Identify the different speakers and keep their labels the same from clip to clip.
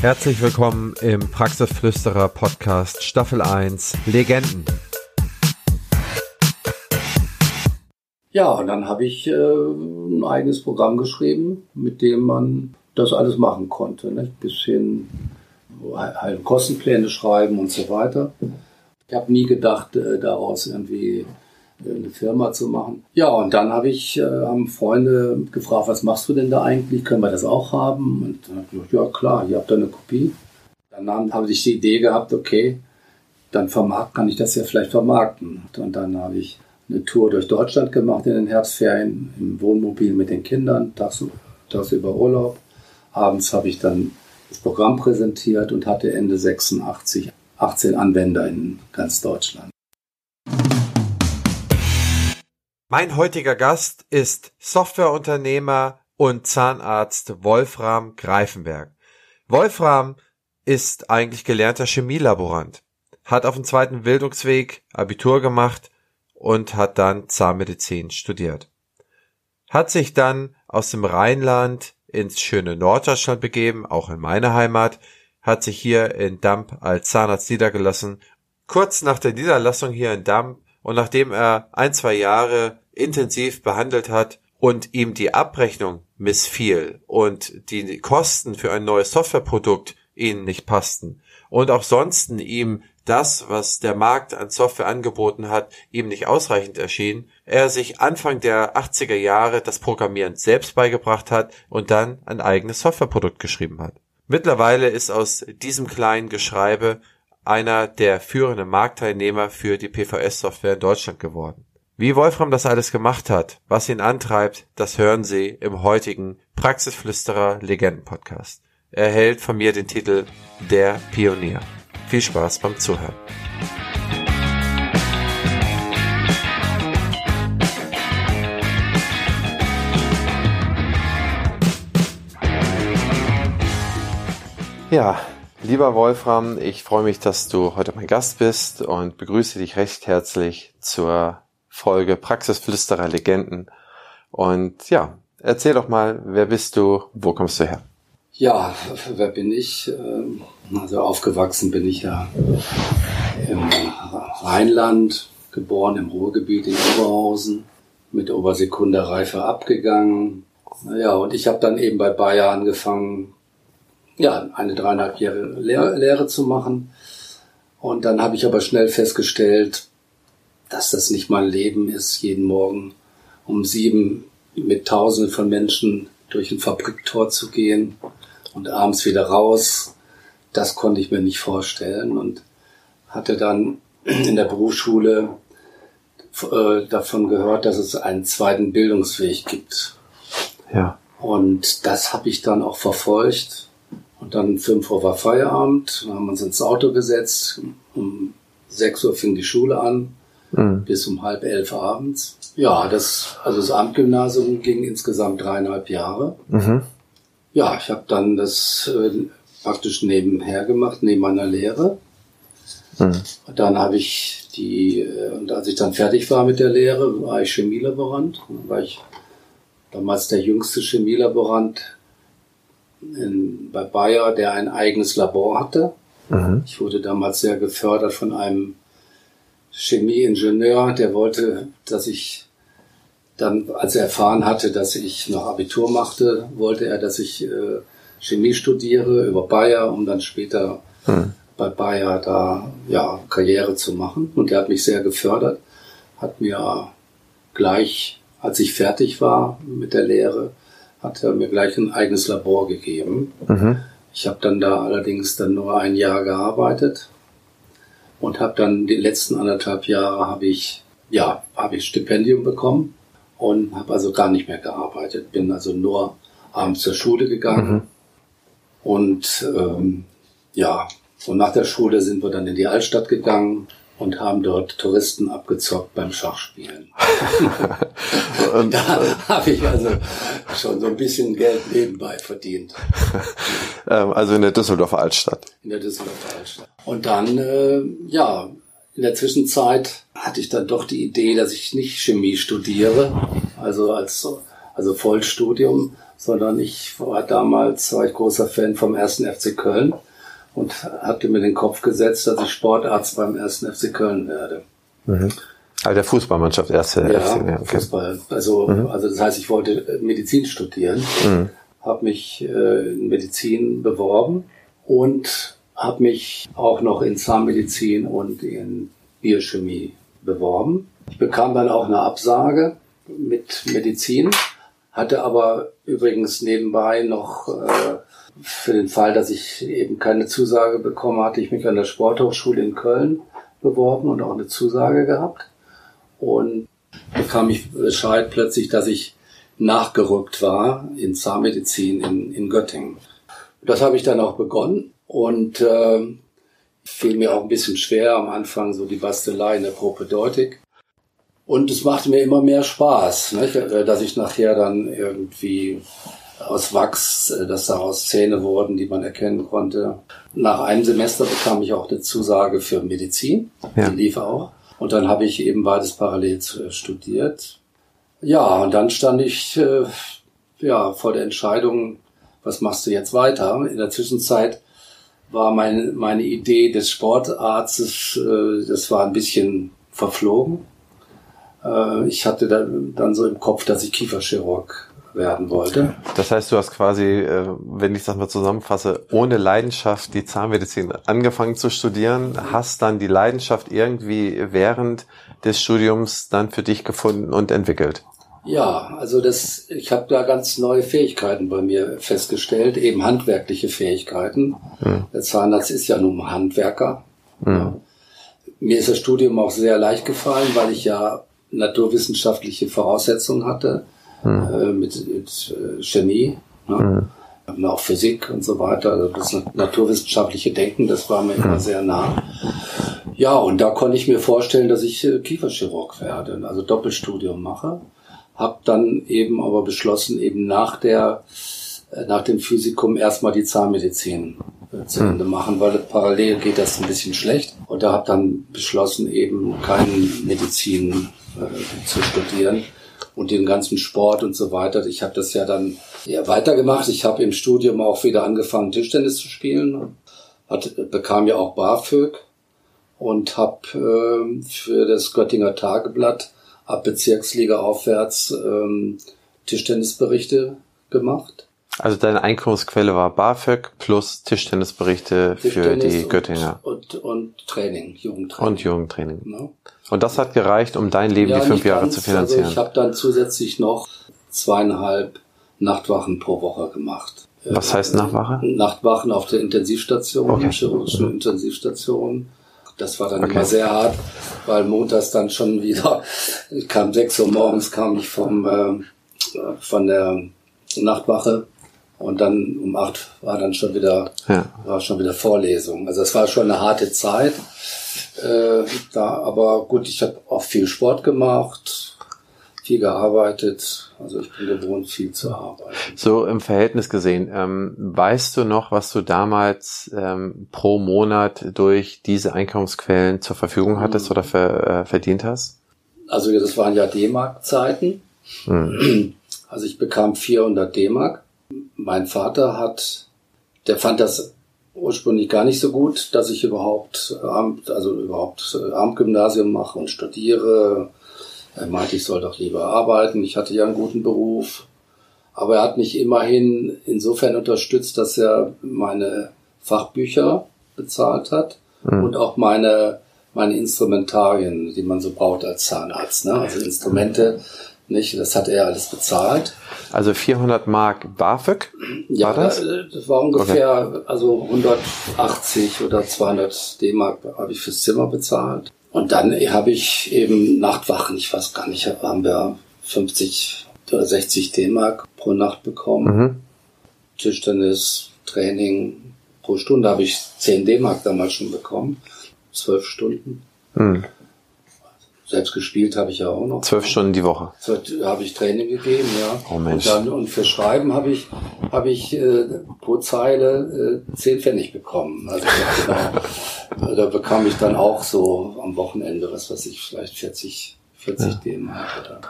Speaker 1: Herzlich willkommen im Praxisflüsterer Podcast Staffel 1 Legenden.
Speaker 2: Ja, und dann habe ich äh, ein eigenes Programm geschrieben, mit dem man das alles machen konnte. Ne? Bisschen halt Kostenpläne schreiben und so weiter. Ich habe nie gedacht, äh, daraus irgendwie eine Firma zu machen. Ja, und dann habe ich, äh, haben Freunde gefragt, was machst du denn da eigentlich? Können wir das auch haben? Und dann habe ich gesagt, ja klar, ihr habt da eine Kopie. Dann habe ich die Idee gehabt, okay, dann vermarkt, kann ich das ja vielleicht vermarkten. Und dann habe ich eine Tour durch Deutschland gemacht in den Herbstferien im Wohnmobil mit den Kindern, tags, tagsüber Urlaub. Abends habe ich dann das Programm präsentiert und hatte Ende 86 18 Anwender in ganz Deutschland.
Speaker 1: Mein heutiger Gast ist Softwareunternehmer und Zahnarzt Wolfram Greifenberg. Wolfram ist eigentlich gelernter Chemielaborant, hat auf dem zweiten Bildungsweg Abitur gemacht und hat dann Zahnmedizin studiert. Hat sich dann aus dem Rheinland ins schöne Norddeutschland begeben, auch in meine Heimat, hat sich hier in Damp als Zahnarzt niedergelassen. Kurz nach der Niederlassung hier in Damp und nachdem er ein, zwei Jahre intensiv behandelt hat und ihm die Abrechnung missfiel und die Kosten für ein neues Softwareprodukt ihnen nicht passten und auch sonst ihm das, was der Markt an Software angeboten hat, ihm nicht ausreichend erschien, er sich Anfang der 80er Jahre das Programmieren selbst beigebracht hat und dann ein eigenes Softwareprodukt geschrieben hat. Mittlerweile ist aus diesem kleinen Geschreibe einer der führenden Marktteilnehmer für die PVS-Software in Deutschland geworden. Wie Wolfram das alles gemacht hat, was ihn antreibt, das hören Sie im heutigen Praxisflüsterer Legenden Podcast. Er erhält von mir den Titel Der Pionier. Viel Spaß beim Zuhören. Ja, lieber Wolfram, ich freue mich, dass du heute mein Gast bist und begrüße dich recht herzlich zur Folge Praxisflüsterer Legenden. Und ja, erzähl doch mal, wer bist du, wo kommst du her?
Speaker 2: Ja, wer bin ich? Ähm, also aufgewachsen bin ich ja im Rheinland, geboren im Ruhrgebiet in Oberhausen, mit Obersekunderreife abgegangen. Ja, und ich habe dann eben bei Bayer angefangen, ja, eine dreieinhalb Jahre Lehre, Lehre zu machen. Und dann habe ich aber schnell festgestellt, dass das nicht mein Leben ist, jeden Morgen um sieben mit Tausenden von Menschen durch ein Fabriktor zu gehen und abends wieder raus. Das konnte ich mir nicht vorstellen und hatte dann in der Berufsschule äh, davon gehört, dass es einen zweiten Bildungsweg gibt. Ja. Und das habe ich dann auch verfolgt und dann fünf Uhr war Feierabend, dann haben wir uns ins Auto gesetzt. Um sechs Uhr fing die Schule an, mhm. bis um halb elf abends. Ja, das, also das Amtgymnasium ging insgesamt dreieinhalb Jahre. Mhm. Ja, ich habe dann das äh, praktisch nebenher gemacht, neben meiner Lehre. Mhm. Dann habe ich die, äh, und als ich dann fertig war mit der Lehre, war ich Chemielaborant. Dann war ich damals der jüngste Chemielaborant in, bei Bayer, der ein eigenes Labor hatte. Mhm. Ich wurde damals sehr gefördert von einem Chemieingenieur, der wollte, dass ich dann, als er erfahren hatte, dass ich noch Abitur machte, wollte er, dass ich äh, Chemie studiere über Bayer, um dann später mhm. bei Bayer da ja Karriere zu machen. Und er hat mich sehr gefördert, hat mir gleich, als ich fertig war mit der Lehre, hat er mir gleich ein eigenes Labor gegeben. Mhm. Ich habe dann da allerdings dann nur ein Jahr gearbeitet und habe dann die letzten anderthalb Jahre habe ich ja habe ich Stipendium bekommen und habe also gar nicht mehr gearbeitet. Bin also nur abends zur Schule gegangen mhm. und ähm, ja und nach der Schule sind wir dann in die Altstadt gegangen und haben dort Touristen abgezockt beim Schachspielen. da habe ich also schon so ein bisschen Geld nebenbei verdient.
Speaker 1: Ähm, also in der Düsseldorfer Altstadt.
Speaker 2: In der Düsseldorfer Altstadt. Und dann, äh, ja, in der Zwischenzeit hatte ich dann doch die Idee, dass ich nicht Chemie studiere. Also als, also Vollstudium, sondern ich war damals, war ich großer Fan vom ersten FC Köln und hatte mir den Kopf gesetzt, dass ich Sportarzt beim ersten FC Köln werde.
Speaker 3: Mhm. Also der Fußballmannschaft erste
Speaker 2: ja, FC, ja okay. Fußball. Also, mhm. also das heißt, ich wollte Medizin studieren, mhm. habe mich äh, in Medizin beworben und habe mich auch noch in Zahnmedizin und in Biochemie beworben. Ich bekam dann auch eine Absage mit Medizin, hatte aber übrigens nebenbei noch äh, für den Fall, dass ich eben keine Zusage bekomme, hatte ich mich an der Sporthochschule in Köln beworben und auch eine Zusage gehabt. Und bekam ich Bescheid plötzlich, dass ich nachgerückt war in Zahnmedizin in, in Göttingen. Das habe ich dann auch begonnen und äh, fiel mir auch ein bisschen schwer am Anfang so die Bastelei in der Propedeutik. Und es machte mir immer mehr Spaß? Äh, dass ich nachher dann irgendwie aus Wachs, äh, dass daraus Zähne wurden, die man erkennen konnte. Nach einem Semester bekam ich auch eine Zusage für Medizin, ja. die lief auch. Und dann habe ich eben beides parallel äh, studiert. Ja, und dann stand ich äh, ja vor der Entscheidung, was machst du jetzt weiter? In der Zwischenzeit war meine, meine Idee des Sportarztes, äh, das war ein bisschen verflogen. Äh, ich hatte dann, dann so im Kopf, dass ich Kieferchirurg werden wollte.
Speaker 3: Das heißt, du hast quasi, äh, wenn ich das mal zusammenfasse, ohne Leidenschaft die Zahnmedizin angefangen zu studieren, hast dann die Leidenschaft irgendwie während des Studiums dann für dich gefunden und entwickelt.
Speaker 2: Ja, also das, ich habe da ganz neue Fähigkeiten bei mir festgestellt, eben handwerkliche Fähigkeiten. Hm. Der Zahnarzt ist ja nun Handwerker. Hm. Mir ist das Studium auch sehr leicht gefallen, weil ich ja naturwissenschaftliche Voraussetzungen hatte hm. äh, mit, mit äh, Chemie. Ne? Hm. auch Physik und so weiter. Also das naturwissenschaftliche Denken, das war mir immer hm. sehr nah. Ja, und da konnte ich mir vorstellen, dass ich äh, Kieferchirurg werde, also Doppelstudium mache habe dann eben aber beschlossen, eben nach der äh, nach dem Physikum erstmal die Zahnmedizin äh, zu Ende hm. machen, weil parallel geht das ein bisschen schlecht. Und da habe dann beschlossen, eben keine Medizin äh, zu studieren und den ganzen Sport und so weiter. Ich habe das ja dann ja, weitergemacht. Ich habe im Studium auch wieder angefangen, Tischtennis zu spielen. Hat, bekam ja auch BAföG und habe äh, für das Göttinger Tageblatt ab Bezirksliga aufwärts ähm, Tischtennisberichte gemacht.
Speaker 3: Also deine Einkommensquelle war BAföG plus Tischtennisberichte Tischtennis für die
Speaker 2: und,
Speaker 3: Göttinger.
Speaker 2: Und, und Training, Jugendtraining.
Speaker 3: Und Jugendtraining. Genau. Und das hat gereicht, um dein Leben ja, die fünf Jahre ganz, zu finanzieren.
Speaker 2: Also ich habe dann zusätzlich noch zweieinhalb Nachtwachen pro Woche gemacht.
Speaker 3: Was heißt Nachtwache?
Speaker 2: Nachtwachen auf der Intensivstation, okay. chirurgischen mhm. Intensivstation. Das war dann okay. immer sehr hart, weil montags dann schon wieder, ich kam sechs Uhr morgens, kam ich vom, äh, von der Nachtwache und dann um acht war dann schon wieder, ja. war schon wieder Vorlesung. Also es war schon eine harte Zeit. Äh, da, aber gut, ich habe auch viel Sport gemacht, viel gearbeitet. Also ich bin gewohnt, viel zu arbeiten.
Speaker 3: So im Verhältnis gesehen, ähm, weißt du noch, was du damals ähm, pro Monat durch diese Einkommensquellen zur Verfügung hattest mhm. oder ver, äh, verdient hast?
Speaker 2: Also das waren ja D-Mark-Zeiten. Mhm. Also ich bekam 400 D-Mark. Mein Vater hat, der fand das ursprünglich gar nicht so gut, dass ich überhaupt Amt, also überhaupt Abendgymnasium mache und studiere er meinte, ich soll doch lieber arbeiten. Ich hatte ja einen guten Beruf. Aber er hat mich immerhin insofern unterstützt, dass er meine Fachbücher bezahlt hat mhm. und auch meine, meine Instrumentarien, die man so braucht als Zahnarzt. Ne? Also Instrumente, nicht? Das hat er alles bezahlt.
Speaker 3: Also 400 Mark BAföG?
Speaker 2: Ja, war das? das war ungefähr okay. also 180 oder 200 D-Mark habe ich fürs Zimmer bezahlt. Und dann habe ich eben Nachtwachen, ich weiß gar nicht, haben wir 50 oder 60 D-Mark pro Nacht bekommen. Mhm. Tischtennis, Training pro Stunde habe ich 10 D-Mark damals schon bekommen. Zwölf Stunden. Mhm. Selbst gespielt habe ich ja auch noch.
Speaker 3: Zwölf Stunden die Woche.
Speaker 2: Habe ich Training gegeben, ja.
Speaker 3: Oh Mensch.
Speaker 2: Und, dann, und für Schreiben habe ich, habe ich äh, pro Zeile äh, zehn Pfennig bekommen. Also genau, da bekam ich dann auch so am Wochenende, was weiß ich, vielleicht 40, 40 ja. DM.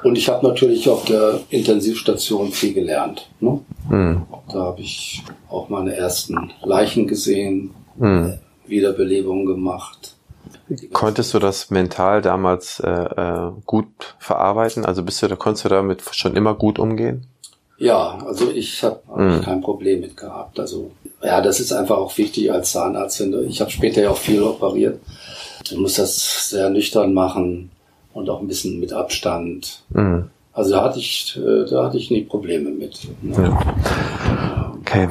Speaker 2: Und ich habe natürlich auf der Intensivstation viel gelernt. Ne? Mhm. Da habe ich auch meine ersten Leichen gesehen, mhm. Wiederbelebungen gemacht.
Speaker 1: Konntest du das mental damals äh, äh, gut verarbeiten? Also bist du da konntest du damit schon immer gut umgehen?
Speaker 2: Ja, also ich habe mhm. kein Problem mit gehabt. Also ja, das ist einfach auch wichtig als Zahnarzt. Ich habe später ja auch viel operiert. Du musst das sehr nüchtern machen und auch ein bisschen mit Abstand. Mhm. Also da hatte ich, äh, da hatte ich nie Probleme mit. Ne?
Speaker 1: Ja. Okay,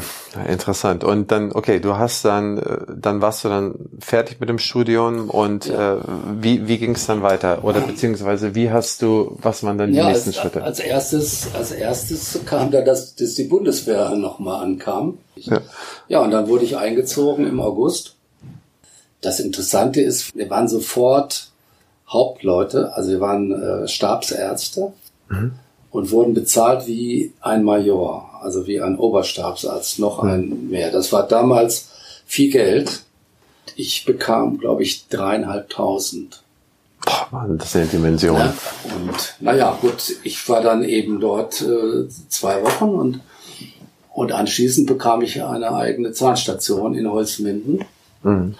Speaker 1: interessant. Und dann, okay, du hast dann, äh, dann warst du dann fertig mit dem Studium und ja. äh, wie, wie ging es dann weiter? Oder beziehungsweise wie hast du, was waren dann die ja, nächsten
Speaker 2: als,
Speaker 1: Schritte?
Speaker 2: Als erstes, als erstes kam da, dass, dass die Bundeswehr nochmal ankam. Ja. ja, und dann wurde ich eingezogen im August. Das Interessante ist, wir waren sofort Hauptleute, also wir waren äh, Stabsärzte mhm. und wurden bezahlt wie ein Major, also wie ein Oberstabsarzt, noch ein mehr. Das war damals viel Geld. Ich bekam, glaube ich, dreieinhalbtausend.
Speaker 1: Boah, Mann, das sind ja Dimensionen. Ja,
Speaker 2: und naja, gut, ich war dann eben dort äh, zwei Wochen und, und anschließend bekam ich eine eigene Zahnstation in Holzminden. Mhm.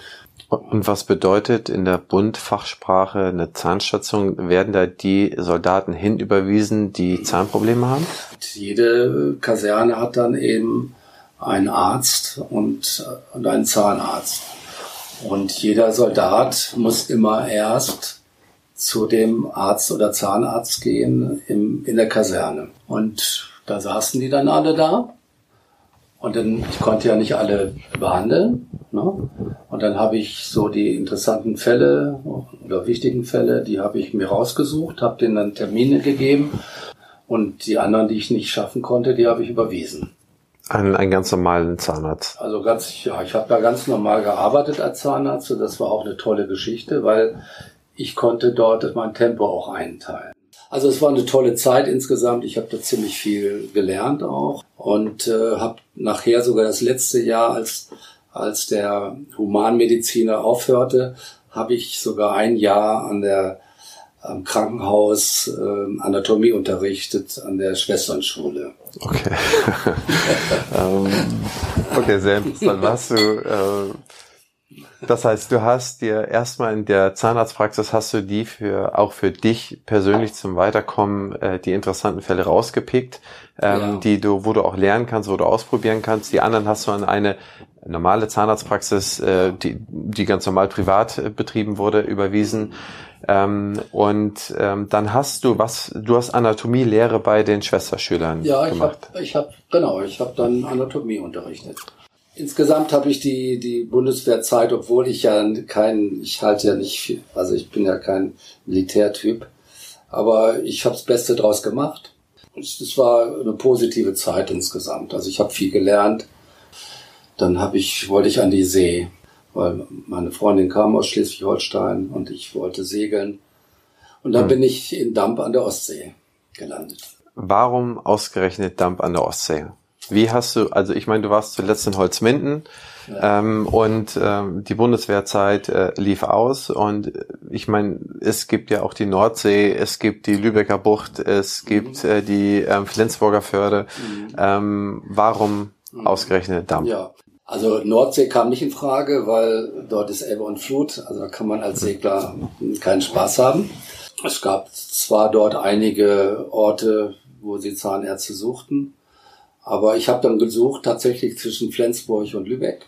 Speaker 1: Und was bedeutet in der Bundfachsprache eine Zahnstation? Werden da die Soldaten hinüberwiesen, die Zahnprobleme haben?
Speaker 2: Jede Kaserne hat dann eben einen Arzt und, und einen Zahnarzt. Und jeder Soldat muss immer erst zu dem Arzt oder Zahnarzt gehen im, in der Kaserne. Und da saßen die dann alle da und dann, ich konnte ja nicht alle behandeln. Ne? Und dann habe ich so die interessanten Fälle oder wichtigen Fälle, die habe ich mir rausgesucht, habe denen dann Termine gegeben und die anderen, die ich nicht schaffen konnte, die habe ich überwiesen.
Speaker 1: Einen, einen ganz normalen Zahnarzt.
Speaker 2: Also ganz, ja, ich habe da ganz normal gearbeitet als Zahnarzt und das war auch eine tolle Geschichte, weil ich konnte dort mein Tempo auch einteilen. Also es war eine tolle Zeit insgesamt. Ich habe da ziemlich viel gelernt auch und äh, habe nachher sogar das letzte Jahr, als, als der Humanmediziner aufhörte, habe ich sogar ein Jahr an der am Krankenhaus äh, Anatomie unterrichtet an der Schwesternschule.
Speaker 1: Okay. ähm, okay, sehr interessant. Warst du äh, das heißt, du hast dir erstmal in der Zahnarztpraxis hast du die für auch für dich persönlich zum Weiterkommen äh, die interessanten Fälle rausgepickt, ähm, ja. die du, wo du auch lernen kannst, wo du ausprobieren kannst. Die anderen hast du an eine normale Zahnarztpraxis, äh, die, die ganz normal privat äh, betrieben wurde, überwiesen. Ähm, und ähm, dann hast du was, du hast Anatomielehre bei den Schwesterschülern
Speaker 2: ja,
Speaker 1: gemacht.
Speaker 2: Ja, ich habe, ich hab, genau, ich habe dann Anatomie unterrichtet. Insgesamt habe ich die, die Bundeswehrzeit, obwohl ich ja kein, ich halte ja nicht viel, also ich bin ja kein Militärtyp, aber ich habe das Beste draus gemacht. Es war eine positive Zeit insgesamt. Also ich habe viel gelernt. Dann habe ich, wollte ich an die See, weil meine Freundin kam aus Schleswig-Holstein und ich wollte segeln. Und dann hm. bin ich in Damp an der Ostsee gelandet.
Speaker 1: Warum ausgerechnet Damp an der Ostsee? Wie hast du, also ich meine, du warst zuletzt in Holzminden ja. ähm, und ähm, die Bundeswehrzeit äh, lief aus und ich meine, es gibt ja auch die Nordsee, es gibt die Lübecker Bucht, es gibt mhm. äh, die ähm, Flensburger Förde. Mhm. Ähm, warum mhm. ausgerechnet Damm?
Speaker 2: Ja. Also Nordsee kam nicht in Frage, weil dort ist Ebbe und Flut, also da kann man als mhm. Segler keinen Spaß haben. Es gab zwar dort einige Orte, wo sie Zahnärzte suchten, aber ich habe dann gesucht tatsächlich zwischen Flensburg und Lübeck.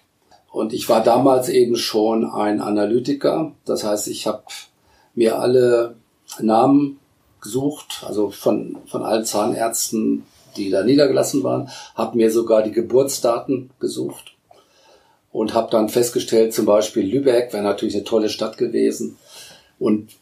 Speaker 2: Und ich war damals eben schon ein Analytiker. Das heißt, ich habe mir alle Namen gesucht, also von, von allen Zahnärzten, die da niedergelassen waren, habe mir sogar die Geburtsdaten gesucht und habe dann festgestellt, zum Beispiel Lübeck wäre natürlich eine tolle Stadt gewesen. Und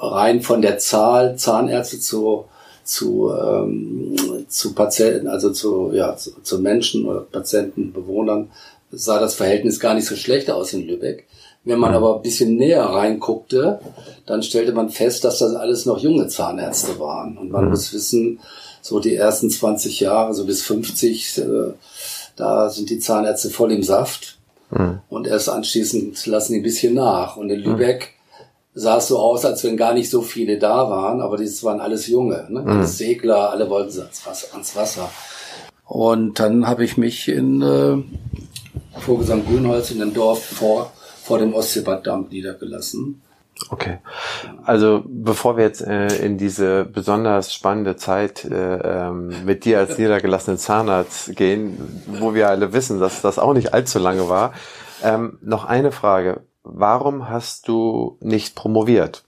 Speaker 2: rein von der Zahl Zahnärzte zu zu, ähm, zu Patienten, also zu, ja, zu, zu Menschen oder Patienten, Bewohnern, sah das Verhältnis gar nicht so schlecht aus in Lübeck. Wenn man aber ein bisschen näher reinguckte, dann stellte man fest, dass das alles noch junge Zahnärzte waren. Und man mhm. muss wissen, so die ersten 20 Jahre, so bis 50, äh, da sind die Zahnärzte voll im Saft. Mhm. Und erst anschließend lassen die ein bisschen nach. Und in mhm. Lübeck sah es so aus, als wenn gar nicht so viele da waren, aber das waren alles Junge, ne? Mhm. Alles Segler, alle wollten ans Wasser. Ans Wasser. Und dann habe ich mich in äh, Vogelsang Grünholz in dem Dorf vor, vor dem Ostseebaddamm niedergelassen.
Speaker 1: Okay. Also bevor wir jetzt äh, in diese besonders spannende Zeit äh, ähm, mit dir als niedergelassenen Zahnarzt gehen, wo wir alle wissen, dass das auch nicht allzu lange war, ähm, noch eine Frage. Warum hast du nicht promoviert?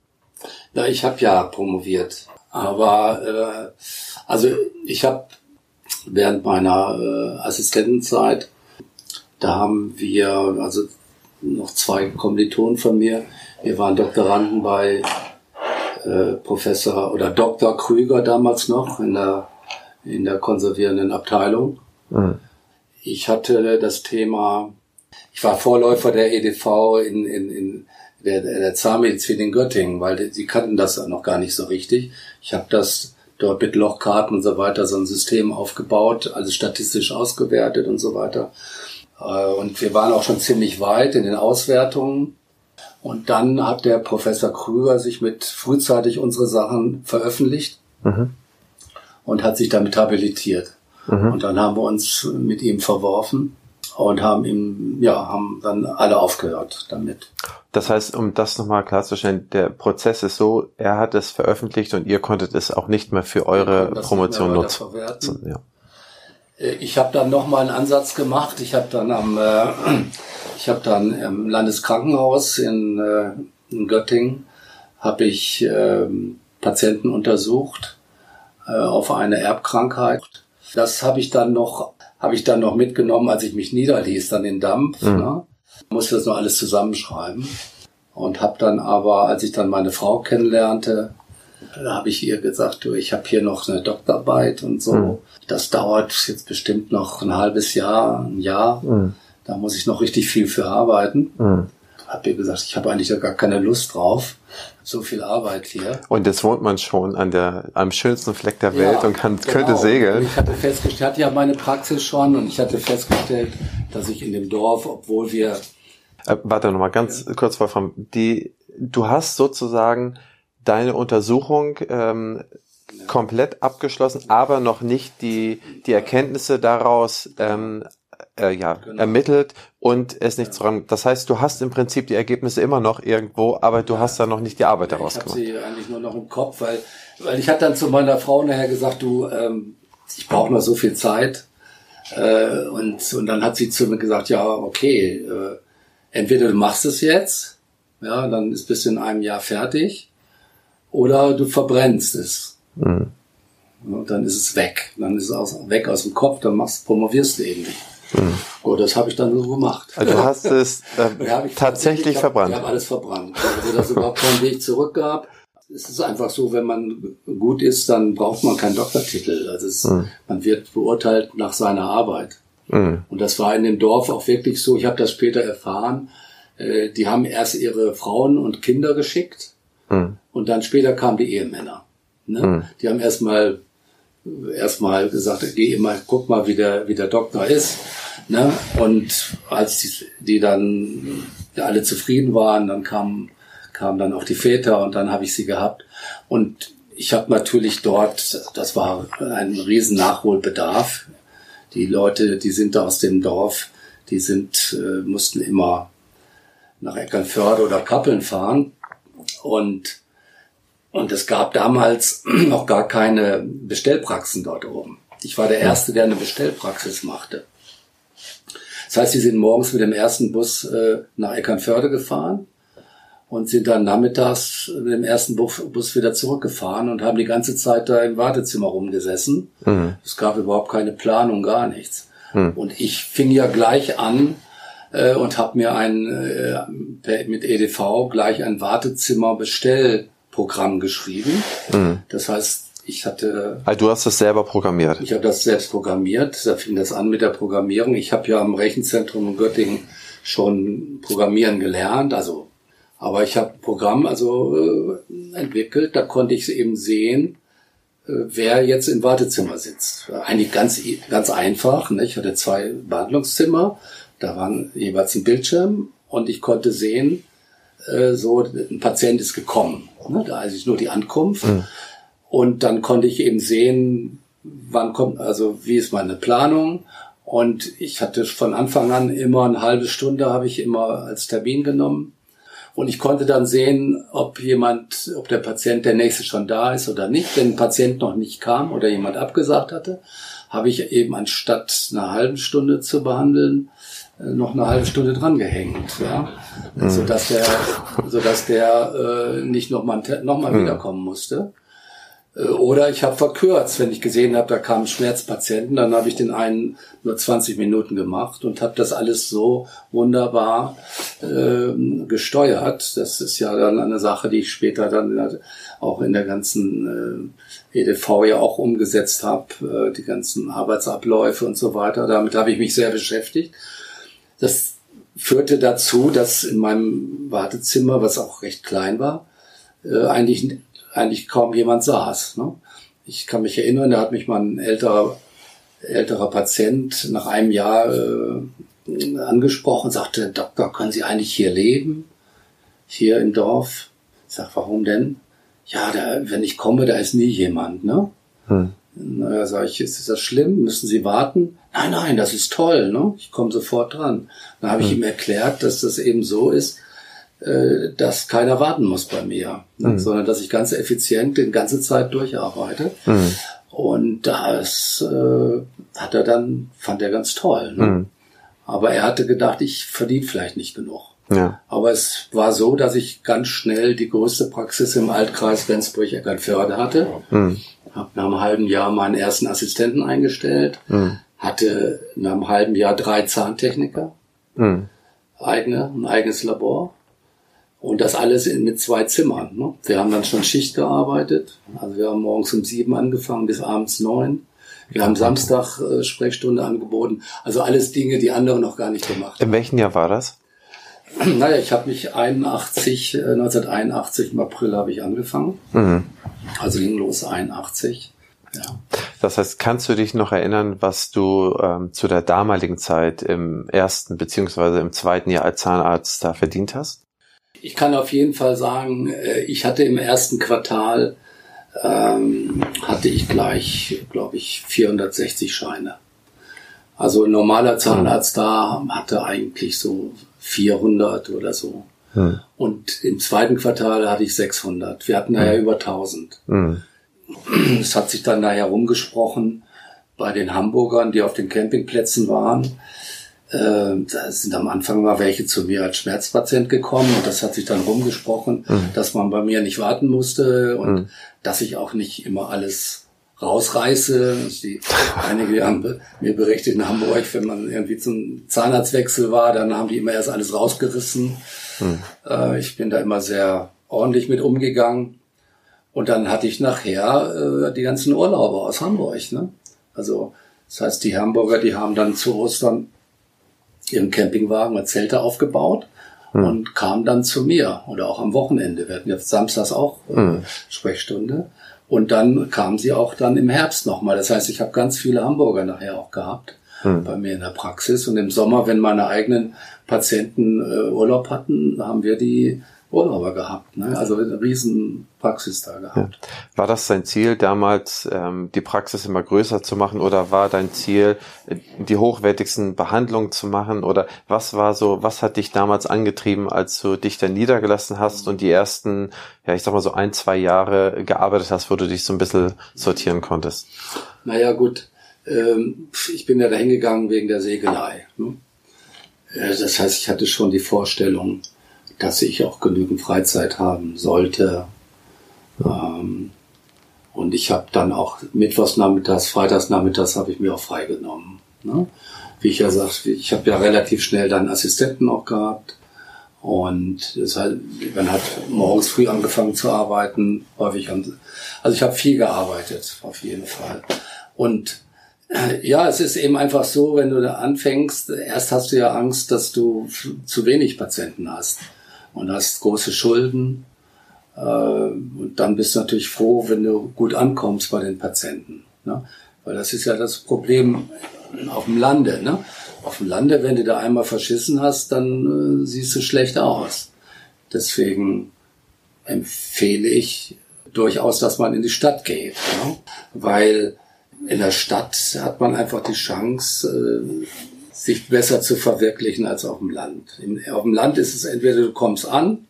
Speaker 2: Na, ich habe ja promoviert, aber äh, also ich habe während meiner äh, Assistentenzeit, da haben wir also noch zwei Kommilitonen von mir, wir waren Doktoranden bei äh, Professor oder Dr. Krüger damals noch in der, in der konservierenden Abteilung. Mhm. Ich hatte das Thema, ich war Vorläufer der EDV in, in, in der, der Zahnmedizin in Göttingen, weil sie kannten das noch gar nicht so richtig. Ich habe das dort mit Lochkarten und so weiter so ein System aufgebaut, alles statistisch ausgewertet und so weiter. Äh, und wir waren auch schon ziemlich weit in den Auswertungen. Und dann hat der Professor Krüger sich mit frühzeitig unsere Sachen veröffentlicht mhm. und hat sich damit habilitiert. Mhm. Und dann haben wir uns mit ihm verworfen und haben ihm, ja, haben dann alle aufgehört damit.
Speaker 1: Das heißt, um das nochmal klarzustellen, der Prozess ist so, er hat es veröffentlicht und ihr konntet es auch nicht mehr für eure Promotion nutzen.
Speaker 2: Ja. Äh, ich habe dann nochmal einen Ansatz gemacht. Ich habe dann am äh, ich habe dann im Landeskrankenhaus in, äh, in Göttingen habe ich äh, Patienten untersucht äh, auf eine Erbkrankheit. Das habe ich dann noch habe ich dann noch mitgenommen, als ich mich niederließ, dann in Dampf. Mhm. Ne? Musste das noch alles zusammenschreiben und habe dann aber, als ich dann meine Frau kennenlernte, da habe ich ihr gesagt, du, ich habe hier noch eine Doktorarbeit und so. Mhm. Das dauert jetzt bestimmt noch ein halbes Jahr, ein Jahr. Mhm. Da muss ich noch richtig viel für arbeiten. Mhm. Hab ihr gesagt, ich habe eigentlich gar keine Lust drauf. So viel Arbeit hier.
Speaker 1: Und jetzt wohnt man schon an der, am schönsten Fleck der Welt ja, und kann, genau. könnte segeln.
Speaker 2: Ich hatte festgestellt, ich hatte ja meine Praxis schon und ich hatte festgestellt, dass ich in dem Dorf, obwohl wir
Speaker 1: äh, warte noch mal ganz ja. kurz, Wolfram. Die, du hast sozusagen deine Untersuchung ähm, ja. komplett abgeschlossen, aber noch nicht die, die Erkenntnisse daraus ähm, äh, ja, genau. ermittelt und es nicht ja. dran. Das heißt, du hast im Prinzip die Ergebnisse immer noch irgendwo, aber du ja. hast da noch nicht die Arbeit daraus
Speaker 2: ich
Speaker 1: gemacht.
Speaker 2: Ich habe sie eigentlich nur noch im Kopf, weil, weil ich hatte dann zu meiner Frau nachher gesagt, du, ähm, ich brauche noch so viel Zeit. Äh, und, und dann hat sie zu mir gesagt, ja, okay, äh, entweder du machst es jetzt, ja, dann ist bis in einem Jahr fertig, oder du verbrennst es. Mhm. Und dann ist es weg. Dann ist es aus, weg aus dem Kopf, dann machst, promovierst du eben nicht. Mhm. Oh, das habe ich dann so gemacht.
Speaker 1: Also du hast es äh, tatsächlich
Speaker 2: hab,
Speaker 1: verbrannt.
Speaker 2: Ich habe alles verbrannt. Also dass es überhaupt keinen Weg zurück gab. Es ist einfach so, wenn man gut ist, dann braucht man keinen Doktortitel. Also es, mhm. man wird beurteilt nach seiner Arbeit. Mhm. Und das war in dem Dorf auch wirklich so. Ich habe das später erfahren. Äh, die haben erst ihre Frauen und Kinder geschickt mhm. und dann später kamen die Ehemänner. Ne? Mhm. Die haben erstmal erstmal gesagt, geh immer, guck mal, wie der, wie der Doktor ist. Ne? Und als die, die dann alle zufrieden waren, dann kamen, kamen dann auch die Väter und dann habe ich sie gehabt. Und ich habe natürlich dort, das war ein riesen Nachholbedarf. Die Leute, die sind da aus dem Dorf, die sind, äh, mussten immer nach Eckernförde oder Kappeln fahren. Und und es gab damals noch gar keine Bestellpraxen dort oben. Ich war der Erste, der eine Bestellpraxis machte. Das heißt, sie sind morgens mit dem ersten Bus äh, nach Eckernförde gefahren und sind dann nachmittags mit dem ersten Bus wieder zurückgefahren und haben die ganze Zeit da im Wartezimmer rumgesessen. Mhm. Es gab überhaupt keine Planung, gar nichts. Mhm. Und ich fing ja gleich an äh, und habe mir ein äh, mit EDV gleich ein Wartezimmer bestellt Programm geschrieben. Mhm. Das heißt, ich hatte.
Speaker 1: Also du hast das selber programmiert.
Speaker 2: Ich habe das selbst programmiert. Da fing das an mit der Programmierung. Ich habe ja am Rechenzentrum in Göttingen schon programmieren gelernt. Also, aber ich habe ein Programm also äh, entwickelt. Da konnte ich eben sehen, äh, wer jetzt im Wartezimmer sitzt. Eigentlich ganz ganz einfach. Ne? Ich hatte zwei Behandlungszimmer. Da waren jeweils ein Bildschirm und ich konnte sehen, äh, so, ein Patient ist gekommen. Ne? Da ist nur die Ankunft. Mhm. Und dann konnte ich eben sehen, wann kommt, also wie ist meine Planung. Und ich hatte von Anfang an immer eine halbe Stunde habe ich immer als Termin genommen. Und ich konnte dann sehen, ob jemand, ob der Patient der nächste schon da ist oder nicht. Wenn ein Patient noch nicht kam oder jemand abgesagt hatte, habe ich eben anstatt einer halben Stunde zu behandeln, noch eine halbe Stunde dran gehängt, ja, mhm. so dass der, so dass der äh, nicht nochmal noch mal mhm. wiederkommen musste. Äh, oder ich habe verkürzt, wenn ich gesehen habe, da kamen Schmerzpatienten, dann habe ich den einen nur 20 Minuten gemacht und habe das alles so wunderbar äh, gesteuert. Das ist ja dann eine Sache, die ich später dann auch in der ganzen äh, EDV ja auch umgesetzt habe, äh, die ganzen Arbeitsabläufe und so weiter. Damit habe ich mich sehr beschäftigt. Das führte dazu, dass in meinem Wartezimmer, was auch recht klein war, äh, eigentlich eigentlich kaum jemand saß. Ne? Ich kann mich erinnern, da hat mich mal ein älterer, älterer Patient nach einem Jahr äh, angesprochen, sagte, Doktor, können Sie eigentlich hier leben? Hier im Dorf? Ich sag, warum denn? Ja, da, wenn ich komme, da ist nie jemand, ne? Hm. Naja, sag ich, ist das schlimm? Müssen Sie warten? Nein, nein, das ist toll, ne? Ich komme sofort dran. Dann habe hm. ich ihm erklärt, dass das eben so ist, äh, dass keiner warten muss bei mir, ne? mhm. sondern dass ich ganz effizient die ganze Zeit durcharbeite. Mhm. Und das äh, hat er dann, fand er ganz toll. Ne? Mhm. Aber er hatte gedacht, ich verdiene vielleicht nicht genug. Ja. Aber es war so, dass ich ganz schnell die größte Praxis im Altkreis Rendsburg-Eckernförde hatte. Mhm. Habe nach einem halben Jahr meinen ersten Assistenten eingestellt. Mhm. Hatte nach einem halben Jahr drei Zahntechniker. Mhm. Eigene, ein eigenes Labor. Und das alles in, mit zwei Zimmern. Ne? Wir haben dann schon Schicht gearbeitet. Also wir haben morgens um sieben angefangen bis abends neun. Wir haben Samstag äh, Sprechstunde angeboten. Also alles Dinge, die andere noch gar nicht gemacht
Speaker 3: haben. In welchem Jahr war das?
Speaker 2: Naja, ich habe mich 81, äh, 1981 im April habe ich angefangen. Mhm. Also ging los 81. Ja.
Speaker 3: Das heißt, kannst du dich noch erinnern, was du ähm, zu der damaligen Zeit im ersten beziehungsweise im zweiten Jahr als Zahnarzt da verdient hast?
Speaker 2: Ich kann auf jeden Fall sagen, äh, ich hatte im ersten Quartal ähm, hatte ich gleich, glaube ich, 460 Scheine. Also ein normaler Zahnarzt da hatte eigentlich so 400 oder so. Hm. Und im zweiten Quartal hatte ich 600. Wir hatten daher hm. über 1000. Hm. Es hat sich dann daher rumgesprochen bei den Hamburgern, die auf den Campingplätzen waren äh, da sind am Anfang mal welche zu mir als Schmerzpatient gekommen und das hat sich dann rumgesprochen, mhm. dass man bei mir nicht warten musste und mhm. dass ich auch nicht immer alles rausreiße. Die, einige haben mir berichtet in Hamburg, wenn man irgendwie zum Zahnarztwechsel war, dann haben die immer erst alles rausgerissen. Mhm. Äh, ich bin da immer sehr ordentlich mit umgegangen. Und dann hatte ich nachher äh, die ganzen Urlauber aus Hamburg. Ne? Also das heißt, die Hamburger, die haben dann zu Ostern ihren Campingwagen mit Zelte aufgebaut hm. und kam dann zu mir oder auch am Wochenende. Wir hatten jetzt samstags auch äh, hm. Sprechstunde. Und dann kamen sie auch dann im Herbst nochmal. Das heißt, ich habe ganz viele Hamburger nachher auch gehabt hm. bei mir in der Praxis. Und im Sommer, wenn meine eigenen Patienten äh, Urlaub hatten, haben wir die Urlauber gehabt. Ne? Also eine riesen Praxis da gehabt. Ja.
Speaker 3: War das dein Ziel, damals ähm, die Praxis immer größer zu machen oder war dein Ziel, die hochwertigsten Behandlungen zu machen? Oder was war so, was hat dich damals angetrieben, als du dich dann niedergelassen hast und die ersten, ja ich sag mal so ein, zwei Jahre gearbeitet hast, wo du dich so ein bisschen sortieren konntest?
Speaker 2: Naja gut, ähm, ich bin ja dahin gegangen wegen der Segelei. Ne? Das heißt, ich hatte schon die Vorstellung, dass ich auch genügend Freizeit haben sollte. Ähm, und ich habe dann auch Mittwochsnachmittags, Freitagsnachmittags habe ich mir auch freigenommen. Ne? Wie ich ja sagte, ich habe ja relativ schnell dann Assistenten auch gehabt. Und es halt, man hat morgens früh angefangen zu arbeiten, häufig. Also ich habe viel gearbeitet, auf jeden Fall. Und ja, es ist eben einfach so, wenn du da anfängst, erst hast du ja Angst, dass du zu wenig Patienten hast und hast große Schulden. Äh, und dann bist du natürlich froh, wenn du gut ankommst bei den Patienten. Ne? Weil das ist ja das Problem auf dem Lande. Ne? Auf dem Lande, wenn du da einmal verschissen hast, dann äh, siehst du schlecht aus. Deswegen empfehle ich durchaus, dass man in die Stadt geht. Ja? Weil in der Stadt hat man einfach die Chance, äh, sich besser zu verwirklichen als auf dem Land. auf dem Land ist es entweder du kommst an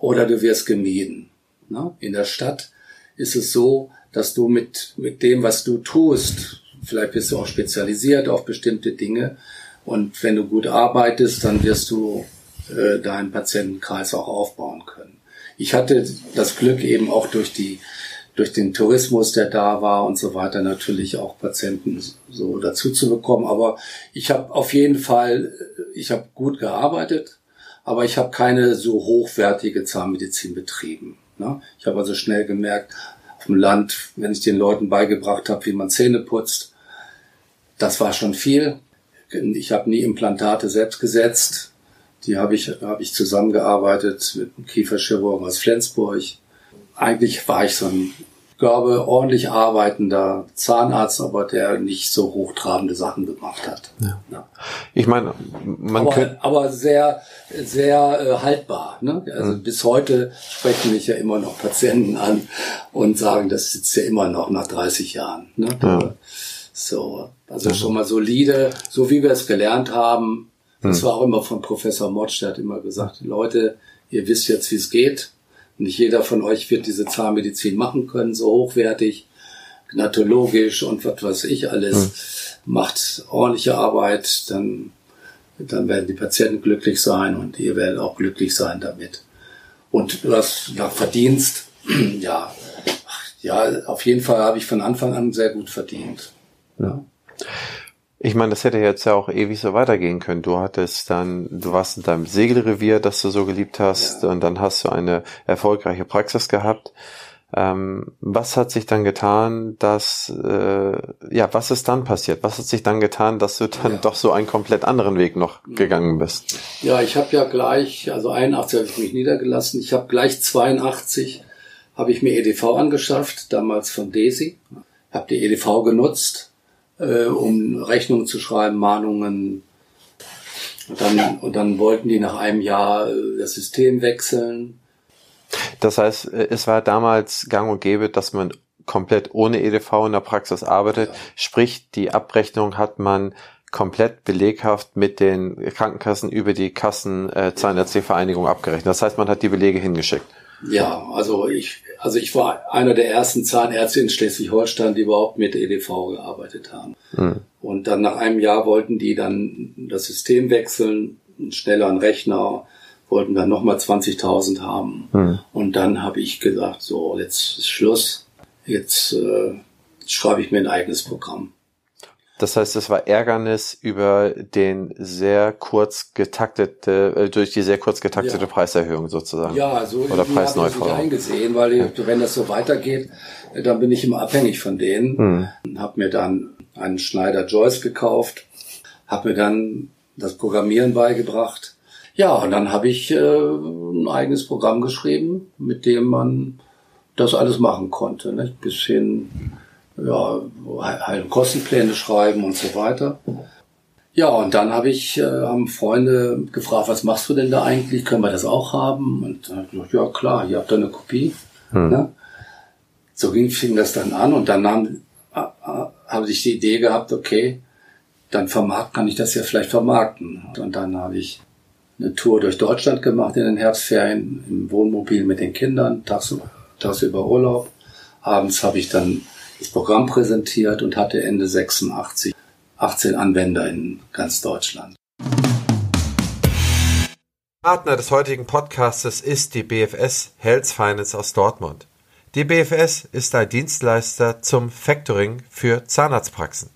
Speaker 2: oder du wirst gemieden. Ne? In der Stadt ist es so, dass du mit, mit dem, was du tust, vielleicht bist du auch spezialisiert auf bestimmte Dinge und wenn du gut arbeitest, dann wirst du äh, deinen Patientenkreis auch aufbauen können. Ich hatte das Glück eben auch durch die durch den Tourismus, der da war und so weiter, natürlich auch Patienten so dazu zu bekommen. Aber ich habe auf jeden Fall, ich habe gut gearbeitet, aber ich habe keine so hochwertige Zahnmedizin betrieben. Ne? Ich habe also schnell gemerkt, auf dem Land, wenn ich den Leuten beigebracht habe, wie man Zähne putzt, das war schon viel. Ich habe nie Implantate selbst gesetzt. Die habe ich, hab ich zusammengearbeitet mit einem Kieferchirurgen aus Flensburg. Eigentlich war ich so ein glaube, ordentlich arbeitender Zahnarzt, aber der nicht so hochtrabende Sachen gemacht hat. Ja.
Speaker 1: ja. Ich meine, man
Speaker 2: aber,
Speaker 1: könnte...
Speaker 2: aber sehr, sehr äh, haltbar. Ne? Also mhm. bis heute sprechen mich ja immer noch Patienten an und sagen, das sitzt ja immer noch nach 30 Jahren. Ne? Ja. So, also schon mal solide, so wie wir es gelernt haben. Das mhm. war auch immer von Professor Motsch, der hat immer gesagt, Leute, ihr wisst jetzt, wie es geht nicht jeder von euch wird diese Zahnmedizin machen können, so hochwertig, gnatologisch und was weiß ich alles. Hm. Macht ordentliche Arbeit, dann, dann werden die Patienten glücklich sein und ihr werdet auch glücklich sein damit. Und hast nach Verdienst, ja, ja, auf jeden Fall habe ich von Anfang an sehr gut verdient. Ja.
Speaker 1: Ich meine, das hätte jetzt ja auch ewig so weitergehen können. Du hattest dann, du warst in deinem Segelrevier, das du so geliebt hast, ja. und dann hast du eine erfolgreiche Praxis gehabt. Ähm, was hat sich dann getan, dass, äh, ja, was ist dann passiert? Was hat sich dann getan, dass du dann ja. doch so einen komplett anderen Weg noch gegangen bist?
Speaker 2: Ja, ich habe ja gleich, also 81 habe ich mich niedergelassen. Ich habe gleich 82 habe ich mir EDV angeschafft, damals von Desi. Habe die EDV genutzt äh, um Rechnungen zu schreiben, Mahnungen. Und dann, und dann wollten die nach einem Jahr äh, das System wechseln.
Speaker 1: Das heißt, äh, es war damals gang und gäbe, dass man komplett ohne EDV in der Praxis arbeitet. Ja. Sprich, die Abrechnung hat man komplett beleghaft mit den Krankenkassen über die Kassen äh, Vereinigung abgerechnet. Das heißt, man hat die Belege hingeschickt.
Speaker 2: Ja, also ich, also ich war einer der ersten Zahnärzte in Schleswig-Holstein, die überhaupt mit EDV gearbeitet haben. Mhm. Und dann nach einem Jahr wollten die dann das System wechseln, einen schnelleren Rechner, wollten dann nochmal 20.000 haben. Mhm. Und dann habe ich gesagt, so, jetzt ist Schluss. Jetzt äh, schreibe ich mir ein eigenes Programm.
Speaker 1: Das heißt, es war Ärgernis über den sehr kurz getaktete, äh, durch die sehr kurz getaktete ja. Preiserhöhung sozusagen.
Speaker 2: Ja, so oder Preisneufrau. Ich eingesehen, weil ja. wenn das so weitergeht, dann bin ich immer abhängig von denen. Hm. Hab mir dann einen Schneider Joyce gekauft, hab mir dann das Programmieren beigebracht. Ja, und dann habe ich äh, ein eigenes Programm geschrieben, mit dem man das alles machen konnte. Ne? Bis hin ja, halt Kostenpläne schreiben und so weiter. Ja, und dann habe ich, äh, haben Freunde gefragt, was machst du denn da eigentlich? Können wir das auch haben? Und dann habe ich gesagt, ja klar, ihr habt da eine Kopie. Hm. Ne? So ging, fing das dann an und dann nahm, äh, äh, habe ich die Idee gehabt, okay, dann vermarkt, kann ich das ja vielleicht vermarkten. Und dann habe ich eine Tour durch Deutschland gemacht in den Herbstferien im Wohnmobil mit den Kindern, tagsüber, tagsüber Urlaub. Abends habe ich dann das Programm präsentiert und hatte Ende 86 18 Anwender in ganz Deutschland.
Speaker 1: Partner des heutigen Podcastes ist die BFS Health Finance aus Dortmund. Die BFS ist ein Dienstleister zum Factoring für Zahnarztpraxen.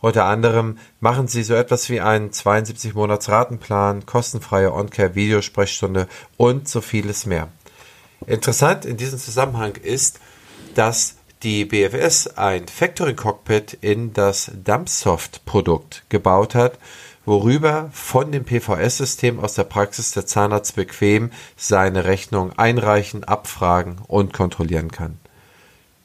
Speaker 1: Unter anderem machen sie so etwas wie einen 72 Monats Ratenplan, kostenfreie On-Care-Videosprechstunde und so vieles mehr. Interessant in diesem Zusammenhang ist, dass die BFS ein Factoring Cockpit in das Dumpsoft Produkt gebaut hat, worüber von dem PVS-System aus der Praxis der Zahnarzt bequem seine Rechnung einreichen, abfragen und kontrollieren kann.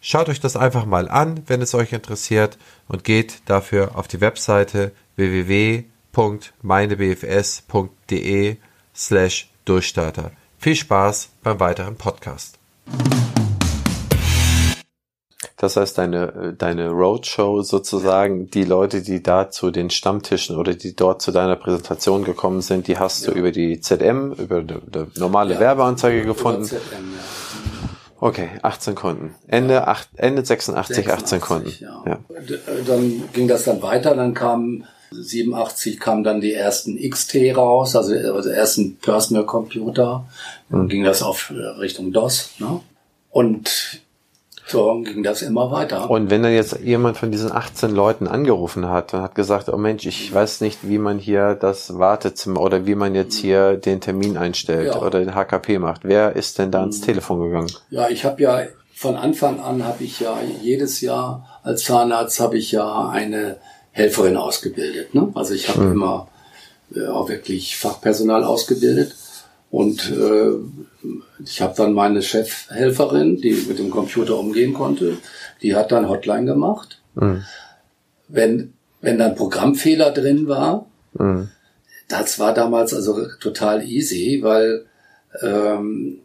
Speaker 1: Schaut euch das einfach mal an, wenn es euch interessiert und geht dafür auf die Webseite www.meinebfs.de slash Durchstarter.
Speaker 3: Viel Spaß beim weiteren Podcast.
Speaker 1: Das heißt, deine, deine Roadshow sozusagen, die Leute, die da zu den Stammtischen oder die dort zu deiner Präsentation gekommen sind, die hast ja. du über die ZM, über die, die normale ja, Werbeanzeige gefunden. ZM, ja. Okay, 18 Kunden. Ende, 8, Ende 86, 86 18 Kunden.
Speaker 2: Ja. ja. Dann ging das dann weiter, dann kam 87 kamen dann die ersten XT raus, also, also ersten Personal Computer. Dann mhm. ging das auf Richtung DOS. Ne? Und so ging das immer weiter.
Speaker 1: Und wenn dann jetzt jemand von diesen 18 Leuten angerufen hat und hat gesagt, oh Mensch, ich weiß nicht, wie man hier das Wartezimmer oder wie man jetzt hier den Termin einstellt ja. oder den HKP macht, wer ist denn da ans hm. Telefon gegangen?
Speaker 2: Ja, ich habe ja von Anfang an habe ich ja jedes Jahr als Zahnarzt habe ich ja eine Helferin ausgebildet. Ne? Also ich habe mhm. immer äh, auch wirklich Fachpersonal ausgebildet und äh, ich habe dann meine Chefhelferin, die mit dem Computer umgehen konnte, die hat dann Hotline gemacht. Mhm. Wenn, wenn dann Programmfehler drin war, mhm. das war damals also total easy, weil ähm,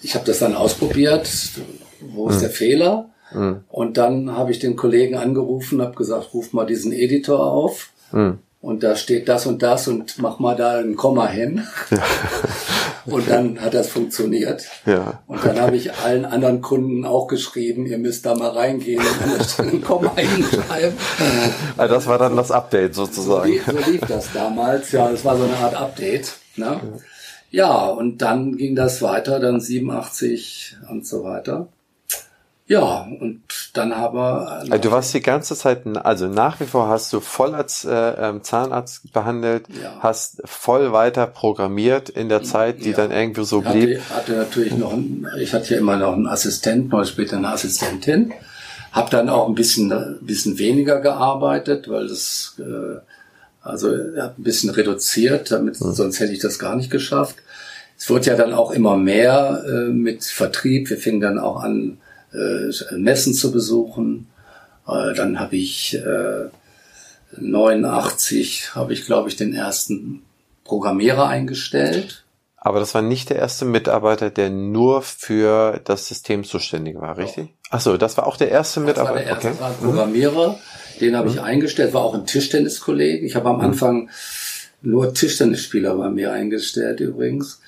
Speaker 2: ich habe das dann ausprobiert, wo ist mhm. der Fehler? Mhm. Und dann habe ich den Kollegen angerufen, habe gesagt, ruf mal diesen Editor auf. Und da steht das und das und mach mal da ein Komma hin. Ja. Und dann hat das funktioniert. Ja. Und dann habe ich allen anderen Kunden auch geschrieben, ihr müsst da mal reingehen und an der Stelle ein Komma hinschreiben.
Speaker 1: Also das war dann das Update sozusagen.
Speaker 2: So lief, so lief das damals. Ja, das war so eine Art Update. Ne? Ja, und dann ging das weiter, dann 87 und so weiter. Ja, und dann haben wir.
Speaker 1: Also du warst die ganze Zeit, also nach wie vor hast du voll als äh, ähm, Zahnarzt behandelt, ja. hast voll weiter programmiert in der Zeit, die ja. dann irgendwie so
Speaker 2: ich
Speaker 1: blieb.
Speaker 2: Hatte, hatte natürlich noch, einen, ich hatte ja immer noch einen Assistenten, oder später eine Assistentin. Hab dann auch ein bisschen, ein bisschen weniger gearbeitet, weil das, äh, also ein bisschen reduziert, damit, hm. sonst hätte ich das gar nicht geschafft. Es wird ja dann auch immer mehr äh, mit Vertrieb. Wir fingen dann auch an, äh, Messen zu besuchen. Äh, dann habe ich äh, 89 habe ich glaube ich den ersten Programmierer eingestellt.
Speaker 1: Aber das war nicht der erste Mitarbeiter, der nur für das System zuständig war, richtig? Ach so, das war auch der erste das Mitarbeiter. War der
Speaker 2: erste okay. war Programmierer, mhm. den habe ich mhm. eingestellt, war auch ein Tischtenniskollege. Ich habe am mhm. Anfang nur Tischtennisspieler bei mir eingestellt übrigens.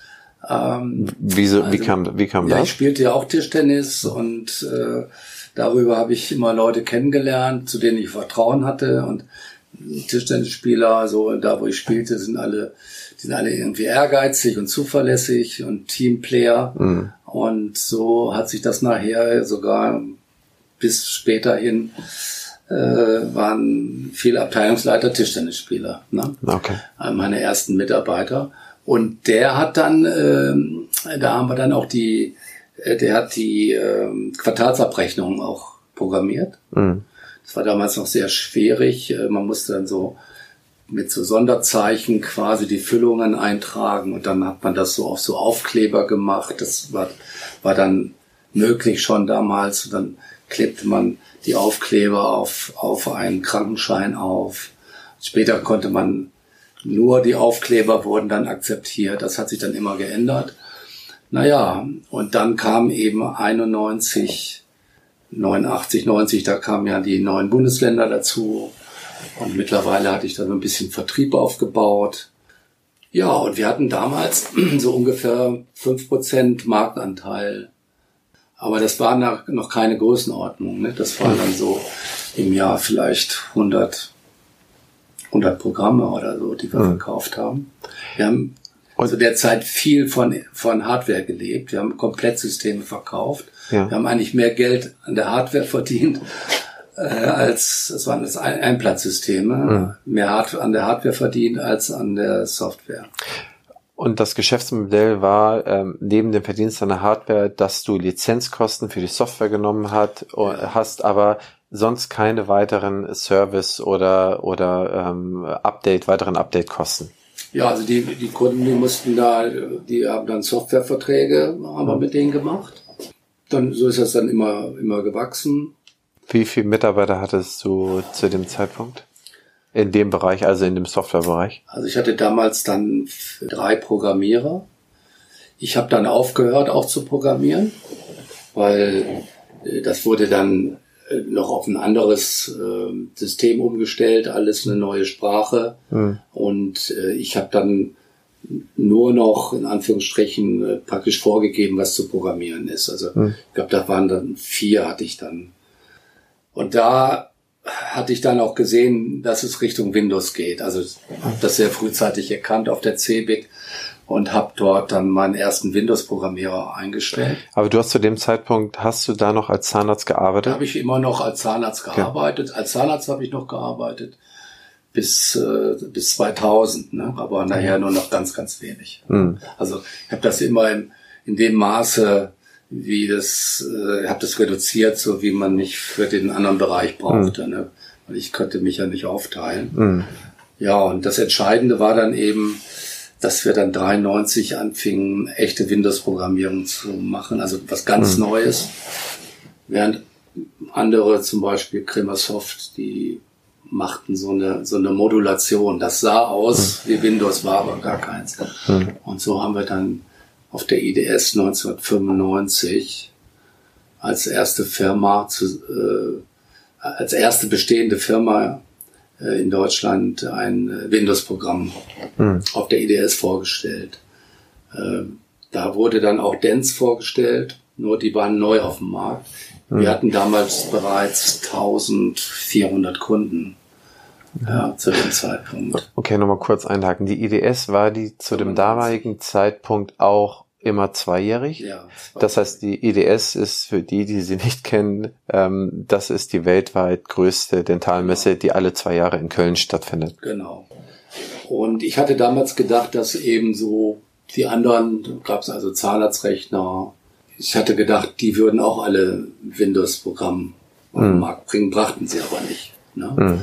Speaker 1: Ähm, Wieso, also, wie kam, wie kam
Speaker 2: ja,
Speaker 1: das?
Speaker 2: Ich spielte ja auch Tischtennis und äh, darüber habe ich immer Leute kennengelernt, zu denen ich Vertrauen hatte und Tischtennisspieler, so da wo ich spielte, sind alle, die sind alle irgendwie ehrgeizig und zuverlässig und Teamplayer. Mhm. Und so hat sich das nachher sogar bis später hin äh, waren viele Abteilungsleiter Tischtennisspieler. Ne? Okay. Meine ersten Mitarbeiter. Und der hat dann, äh, da haben wir dann auch die, äh, der hat die äh, Quartalsabrechnung auch programmiert. Mhm. Das war damals noch sehr schwierig. Äh, man musste dann so mit so Sonderzeichen quasi die Füllungen eintragen und dann hat man das so auf so Aufkleber gemacht. Das war, war dann möglich schon damals. Und dann klebte man die Aufkleber auf, auf einen Krankenschein auf. Später konnte man nur die Aufkleber wurden dann akzeptiert. Das hat sich dann immer geändert. Naja, und dann kam eben 91, 89, 90, da kamen ja die neuen Bundesländer dazu. Und mittlerweile hatte ich dann so ein bisschen Vertrieb aufgebaut. Ja, und wir hatten damals so ungefähr fünf Prozent Marktanteil. Aber das war noch keine Größenordnung. Ne? Das war dann so im Jahr vielleicht 100, 100 Programme oder so, die wir mhm. verkauft haben. Wir haben also derzeit viel von, von Hardware gelebt. Wir haben Komplettsysteme verkauft. Ja. Wir haben eigentlich mehr Geld an der Hardware verdient, äh, als, das waren das Ein Einplatzsysteme, mhm. mehr Hard an der Hardware verdient als an der Software.
Speaker 1: Und das Geschäftsmodell war ähm, neben dem Verdienst an der Hardware, dass du Lizenzkosten für die Software genommen hat, ja. hast aber sonst keine weiteren Service oder oder ähm, Update, weiteren Update-Kosten.
Speaker 2: Ja, also die, die Kunden, die mussten da, die haben dann Softwareverträge, haben wir mit denen gemacht. Dann, so ist das dann immer, immer gewachsen.
Speaker 1: Wie viele Mitarbeiter hattest du zu dem Zeitpunkt? In dem Bereich, also in dem Softwarebereich?
Speaker 2: Also ich hatte damals dann drei Programmierer. ich habe dann aufgehört, auch zu programmieren, weil äh, das wurde dann noch auf ein anderes äh, System umgestellt, alles eine neue Sprache. Mhm. Und äh, ich habe dann nur noch in Anführungsstrichen äh, praktisch vorgegeben, was zu programmieren ist. Also mhm. ich glaube, da waren dann vier hatte ich dann. Und da hatte ich dann auch gesehen, dass es Richtung Windows geht. Also habe das sehr frühzeitig erkannt auf der CeBIT und habe dort dann meinen ersten Windows-Programmierer eingestellt.
Speaker 1: Aber du hast zu dem Zeitpunkt, hast du da noch als Zahnarzt gearbeitet?
Speaker 2: Habe ich immer noch als Zahnarzt gearbeitet. Okay. Als Zahnarzt habe ich noch gearbeitet bis, äh, bis 2000, ne? aber nachher nur noch ganz, ganz wenig. Mhm. Also ich habe das immer in, in dem Maße, wie das, äh, habe das reduziert, so wie man mich für den anderen Bereich brauchte. Mhm. Ne? Weil ich könnte mich ja nicht aufteilen. Mhm. Ja, und das Entscheidende war dann eben, dass wir dann 93 anfingen, echte Windows-Programmierung zu machen, also was ganz mhm. Neues. Während andere, zum Beispiel Cremersoft, die machten so eine, so eine Modulation. Das sah aus mhm. wie Windows, war aber gar keins. Mhm. Und so haben wir dann auf der IDS 1995 als erste Firma, zu, äh, als erste bestehende Firma in Deutschland ein äh, Windows-Programm mhm. auf der IDS vorgestellt. Äh, da wurde dann auch Dance vorgestellt, nur die waren neu auf dem Markt. Wir hm. hatten damals bereits 1400 Kunden ja, zu dem Zeitpunkt.
Speaker 1: Okay, nochmal kurz einhaken. Die IDS war die zu dem damaligen Zeitpunkt auch immer zweijährig. Ja, das heißt, die IDS ist für die, die sie nicht kennen, ähm, das ist die weltweit größte Dentalmesse, die alle zwei Jahre in Köln stattfindet.
Speaker 2: Genau. Und ich hatte damals gedacht, dass eben so die anderen, gab es also Zahnarztrechner, ich hatte gedacht, die würden auch alle Windows-Programm auf den mhm. Markt bringen, brachten sie aber nicht. Ne? Mhm.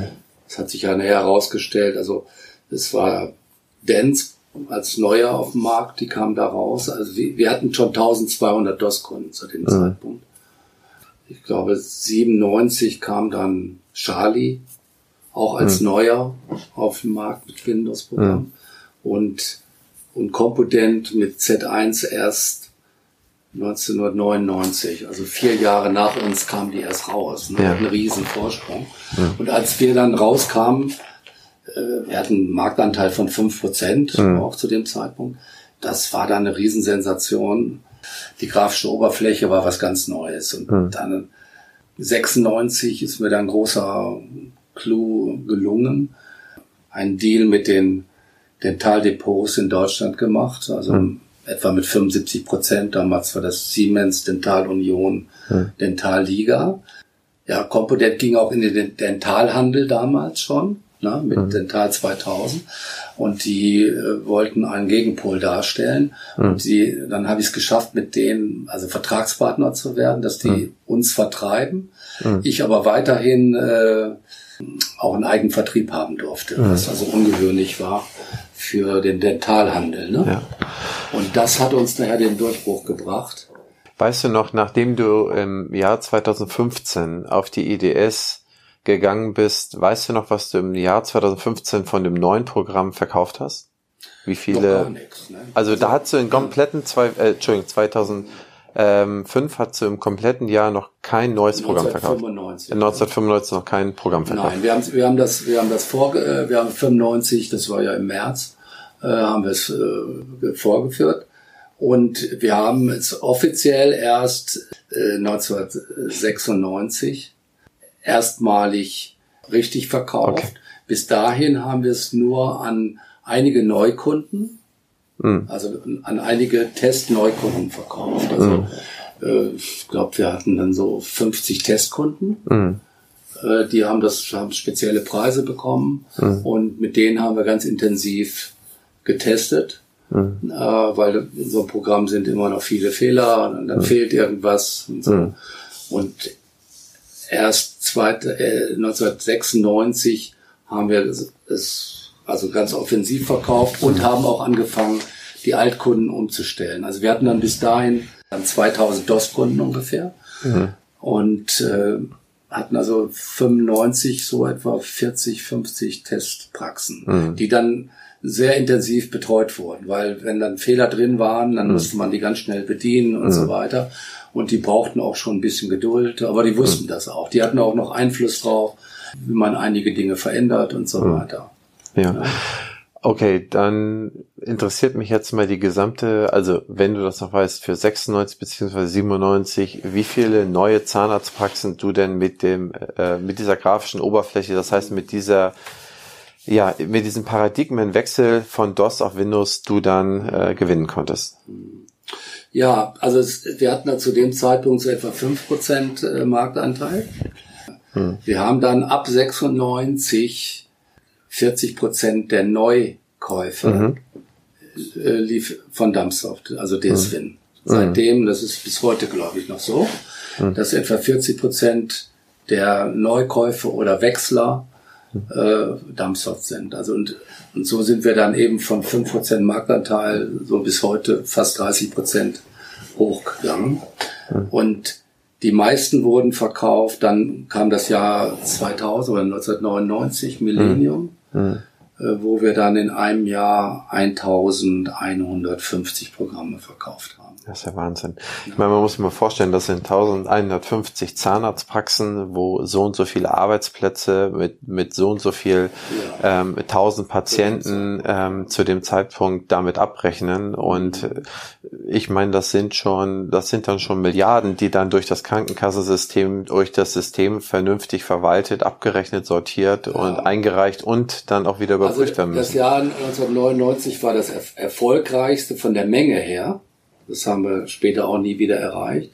Speaker 2: Das hat sich ja näher herausgestellt. Also es war Dance als neuer auf dem Markt, die kam da raus. Also wir, wir hatten schon 1200 DOS-Kunden zu dem mhm. Zeitpunkt. Ich glaube 97 kam dann Charlie, auch als mhm. neuer auf dem Markt mit Windows-Programm. Mhm. Und, und Component mit Z1 erst 1999, also vier Jahre nach uns kam die erst raus. Ne? Ja. Ein riesen Vorsprung. Ja. Und als wir dann rauskamen, äh, wir hatten einen Marktanteil von fünf Prozent, mhm. auch zu dem Zeitpunkt. Das war dann eine Riesensensation. Die grafische Oberfläche war was ganz Neues. Und mhm. dann 96 ist mir dann ein großer Clou gelungen. Ein Deal mit den Dentaldepots in Deutschland gemacht. Also mhm etwa mit 75 Prozent. Damals war das Siemens Dental Union hm. Dentalliga. Ja, Component ging auch in den Dentalhandel damals schon, ne, mit hm. Dental 2000. Und die äh, wollten einen Gegenpol darstellen. Hm. Und die, dann habe ich es geschafft, mit denen, also Vertragspartner zu werden, dass die hm. uns vertreiben. Hm. Ich aber weiterhin äh, auch einen eigenen Vertrieb haben durfte, hm. was also ungewöhnlich war für den Dentalhandel. Ne? Ja. Und das hat uns daher den Durchbruch gebracht.
Speaker 1: Weißt du noch, nachdem du im Jahr 2015 auf die IDS gegangen bist, weißt du noch, was du im Jahr 2015 von dem neuen Programm verkauft hast? Wie viele? Nix, ne? Also da hast du in kompletten zwei, äh, Entschuldigung, 2005 hast du im kompletten Jahr noch kein neues Programm verkauft. 1995. 1995 noch kein Programm verkauft.
Speaker 2: Nein, wir haben, wir haben das, wir haben das vor, äh, wir haben 95, das war ja im März, äh, haben wir es äh, vorgeführt. Und wir haben es offiziell erst äh, 1996 erstmalig richtig verkauft. Okay. Bis dahin haben wir es nur an einige Neukunden, mhm. also an einige Testneukunden verkauft. Also mhm. äh, ich glaube, wir hatten dann so 50 Testkunden. Mhm. Äh, die haben das haben spezielle Preise bekommen hm. und mit denen haben wir ganz intensiv getestet, mhm. äh, weil in so einem Programm sind immer noch viele Fehler und dann mhm. fehlt irgendwas und so. Mhm. Und erst zweit, äh, 1996 haben wir es also ganz offensiv verkauft und haben auch angefangen, die Altkunden umzustellen. Also wir hatten dann bis dahin 2000 DOS-Kunden ungefähr mhm. und äh, hatten also 95 so etwa 40, 50 Testpraxen, mhm. die dann sehr intensiv betreut wurden, weil wenn dann Fehler drin waren, dann mhm. musste man die ganz schnell bedienen und mhm. so weiter. Und die brauchten auch schon ein bisschen Geduld, aber die wussten mhm. das auch. Die hatten auch noch Einfluss drauf, wie man einige Dinge verändert und so mhm. weiter.
Speaker 1: ja. ja. Okay, dann interessiert mich jetzt mal die gesamte, also wenn du das noch weißt, für 96 beziehungsweise 97, wie viele neue Zahnarztpraxen du denn mit dem, äh, mit dieser grafischen Oberfläche, das heißt mit dieser, ja, mit diesem Paradigmenwechsel von DOS auf Windows du dann äh, gewinnen konntest?
Speaker 2: Ja, also es, wir hatten da zu dem Zeitpunkt so etwa 5% äh, Marktanteil. Hm. Wir haben dann ab 96 40 Prozent der Neukäufe mhm. äh, lief von Dumpsoft, also DSWin. Mhm. Seitdem, das ist bis heute, glaube ich, noch so, mhm. dass etwa 40 Prozent der Neukäufe oder Wechsler äh, Dumpsoft sind. Also und, und so sind wir dann eben von 5% Marktanteil so bis heute fast 30 Prozent hochgegangen. Und die meisten wurden verkauft, dann kam das Jahr 2000 oder 1999, Millennium. Mhm. Wo wir dann in einem Jahr 1150 Programme verkauft haben.
Speaker 1: Das ist ja Wahnsinn. Ich meine, man muss sich mal vorstellen, das sind 1150 Zahnarztpraxen, wo so und so viele Arbeitsplätze mit, mit so und so viel ja. ähm, 1000 Patienten ähm, zu dem Zeitpunkt damit abrechnen. Und äh, ich meine, das sind schon, das sind dann schon Milliarden, die dann durch das Krankenkassensystem, durch das System vernünftig verwaltet, abgerechnet, sortiert ja. und eingereicht und dann auch wieder
Speaker 2: also
Speaker 1: müssen.
Speaker 2: Das Jahr 1999 war das erfolgreichste von der Menge her. Das haben wir später auch nie wieder erreicht.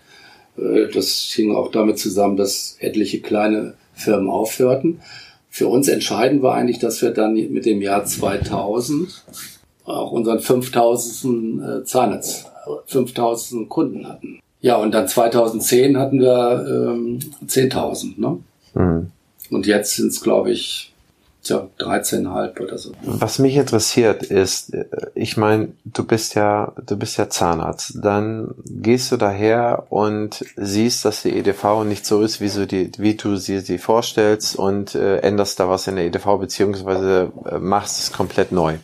Speaker 2: Äh, das hing auch damit zusammen, dass etliche kleine Firmen aufhörten. Für uns entscheidend war eigentlich, dass wir dann mit dem Jahr 2000 auch unseren 5000. Äh, Zahnarzt, 5000 Kunden hatten. Ja, und dann 2010 hatten wir ähm, 10.000. Ne? Mhm. Und jetzt sind es, glaube ich, Tja, 13,5 oder so.
Speaker 1: Was mich interessiert ist, äh, ich meine, du bist ja, du bist ja Zahnarzt. Dann gehst du daher und siehst, dass die EDV nicht so ist, wie, so die, wie du sie, sie vorstellst und äh, änderst da was in der EDV beziehungsweise äh, machst es komplett neu.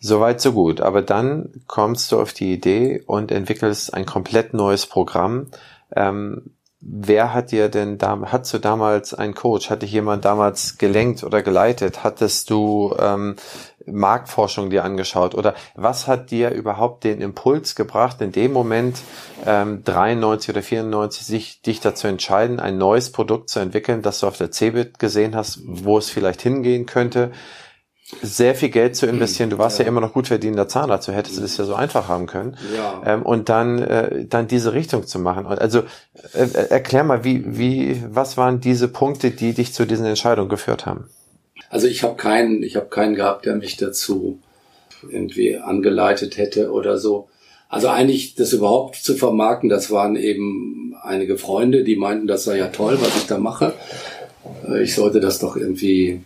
Speaker 1: Soweit, so gut. Aber dann kommst du auf die Idee und entwickelst ein komplett neues Programm. Ähm, Wer hat dir denn da, hattest du damals einen Coach? Hat dich jemand damals gelenkt oder geleitet? Hattest du ähm, Marktforschung dir angeschaut? Oder was hat dir überhaupt den Impuls gebracht, in dem Moment ähm, 93 oder 94 sich, dich dazu entscheiden, ein neues Produkt zu entwickeln, das du auf der CeBIT gesehen hast, wo es vielleicht hingehen könnte? Sehr viel Geld zu investieren. Du warst ja, ja immer noch gut verdienender Zahnarzt, so hättest du das ja so einfach haben können. Ja. Ähm, und dann, äh, dann diese Richtung zu machen. Also äh, äh, erklär mal, wie, wie, was waren diese Punkte, die dich zu diesen Entscheidungen geführt haben?
Speaker 2: Also ich habe keinen, ich habe keinen gehabt, der mich dazu irgendwie angeleitet hätte oder so. Also eigentlich das überhaupt zu vermarkten, das waren eben einige Freunde, die meinten, das sei ja toll, was ich da mache. Äh, ich sollte das doch irgendwie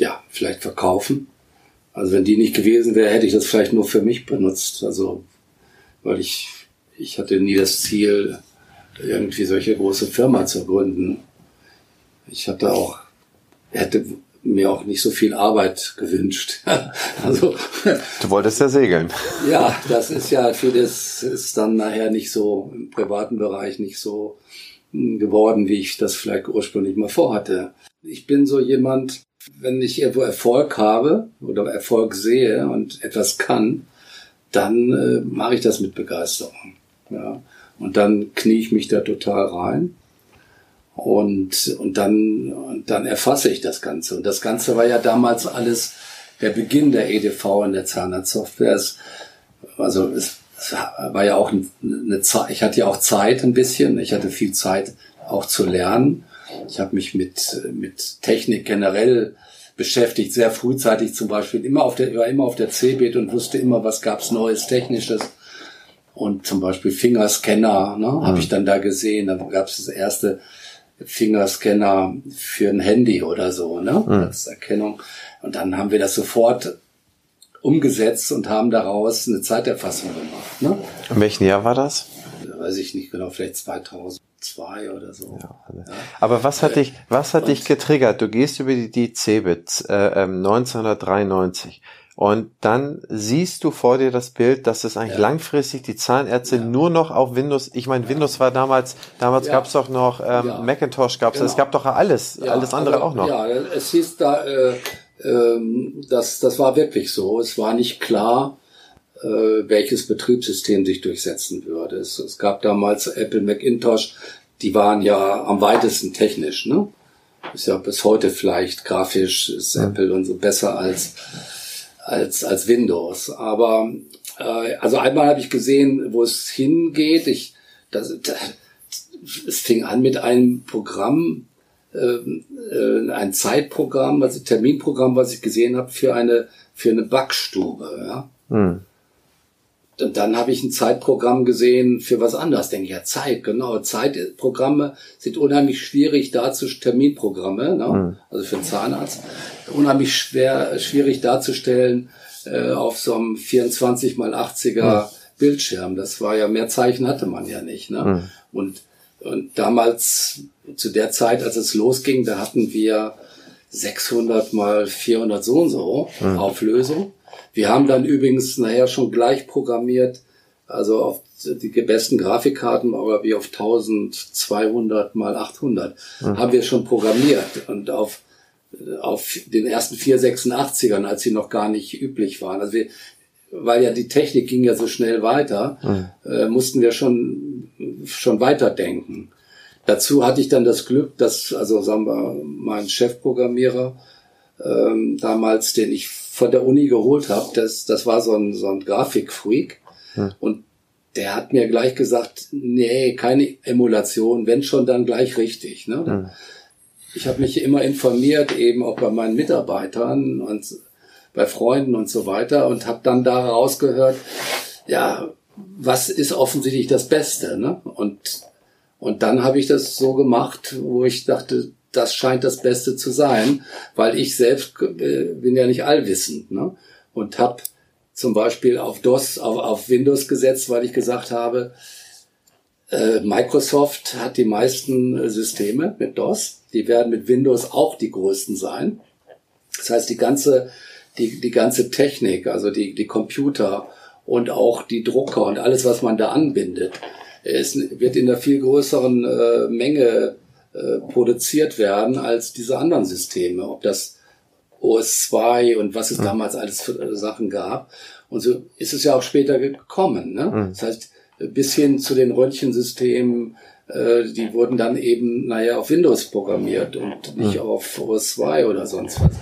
Speaker 2: ja, vielleicht verkaufen. Also wenn die nicht gewesen wäre, hätte ich das vielleicht nur für mich benutzt. Also, weil ich, ich hatte nie das Ziel, irgendwie solche große Firma zu gründen. Ich hatte auch, hätte mir auch nicht so viel Arbeit gewünscht.
Speaker 1: also du wolltest ja segeln.
Speaker 2: ja, das ist ja vieles ist dann nachher nicht so im privaten Bereich nicht so hm, geworden, wie ich das vielleicht ursprünglich mal vorhatte. Ich bin so jemand, wenn ich irgendwo Erfolg habe oder Erfolg sehe und etwas kann, dann äh, mache ich das mit Begeisterung. Ja. Und dann knie ich mich da total rein. Und, und dann, und dann erfasse ich das Ganze. Und das Ganze war ja damals alles der Beginn der EDV in der Zahnarztsoftware. Es, also es, es war ja auch eine Zeit, ich hatte ja auch Zeit ein bisschen, ich hatte viel Zeit auch zu lernen. Ich habe mich mit, mit Technik generell beschäftigt, sehr frühzeitig zum Beispiel, immer auf der, war immer auf der CeBIT und wusste immer, was gab's Neues, Technisches. Und zum Beispiel Fingerscanner, ne, mhm. habe ich dann da gesehen. Da gab's das erste Fingerscanner für ein Handy oder so, ne, mhm. als Erkennung. Und dann haben wir das sofort umgesetzt und haben daraus eine Zeiterfassung gemacht. Ne?
Speaker 1: In welchem Jahr war das?
Speaker 2: Weiß ich nicht genau, vielleicht 2000 zwei oder so. Ja,
Speaker 1: also. ja. Aber was hat dich, was hat dich getriggert? Du gehst über die, die Cebit äh, 1993 ähm, Und dann siehst du vor dir das Bild, dass es eigentlich
Speaker 2: Ja.
Speaker 1: langfristig die Zahnärzte nur noch auf Windows, ich meine, Windows war damals, damals gab es doch noch ähm. Macintosh, gab's, es
Speaker 2: Genau.
Speaker 1: gab doch alles, alles andere
Speaker 2: also,
Speaker 1: auch noch.
Speaker 2: Ja, es hieß da, äh, ähm, das, das war wirklich so. Es war nicht klar, äh, welches Betriebssystem sich durchsetzen würde. Es, es gab damals Apple Macintosh, die waren ja am weitesten technisch, ne? Ist ja bis heute vielleicht grafisch ist Apple und so besser als als als Windows. Aber äh, also einmal habe ich gesehen, wo es hingeht. Ich das, das es fing an mit einem Programm, ähm, äh, ein Zeitprogramm, also Terminprogramm, was ich gesehen habe für eine für eine Backstube. Ja.
Speaker 1: Hm.
Speaker 2: Und dann habe ich ein Zeitprogramm gesehen für was anderes. Denke ich, ja, Zeit, genau. Zeitprogramme sind unheimlich schwierig darzustellen, Terminprogramme, ne? also für einen Zahnarzt, unheimlich schwer, schwierig darzustellen äh, auf so einem 24 mal 80er Bildschirm. Das war ja, mehr Zeichen hatte man ja nicht. Ne? Und, und damals, zu der Zeit, als es losging, da hatten wir 600 mal 400 so und so Auflösung. Wir haben dann übrigens nachher schon gleich programmiert, also auf die besten Grafikkarten, aber wie auf 1200 mal 800 haben wir schon programmiert und auf auf den ersten 486ern, als sie noch gar nicht üblich waren. Also wir, weil ja die Technik ging ja so schnell weiter, äh, mussten wir schon schon weiterdenken. Dazu hatte ich dann das Glück, dass also sagen wir mein Chefprogrammierer ähm, damals, den ich von der Uni geholt habe, das das war so ein so ein Grafikfreak und der hat mir gleich gesagt, nee, keine Emulation, wenn schon dann gleich richtig. Ne? Ich habe mich immer informiert, eben auch bei meinen Mitarbeitern und bei Freunden und so weiter und habe dann daraus gehört, ja, was ist offensichtlich das Beste, ne? Und und dann habe ich das so gemacht, wo ich dachte, das scheint das Beste zu sein, weil ich selbst äh, bin ja nicht allwissend, ne? Und habe zum Beispiel auf DOS, auf, auf Windows gesetzt, weil ich gesagt habe, äh, Microsoft hat die meisten äh, Systeme mit DOS. Die werden mit Windows auch die größten sein. Das heißt, die ganze, die, die ganze Technik, also die, die Computer und auch die Drucker und alles, was man da anbindet, ist, wird in einer viel größeren äh, Menge äh, produziert werden als diese anderen Systeme. Ob das OS2 und was es damals alles für äh, Sachen gab. Und so ist es ja auch später gekommen. Ne? Das heißt, bis hin zu den Röntgensystemen, äh, die wurden dann eben, naja, auf Windows programmiert und nicht auf OS2 oder sonst was.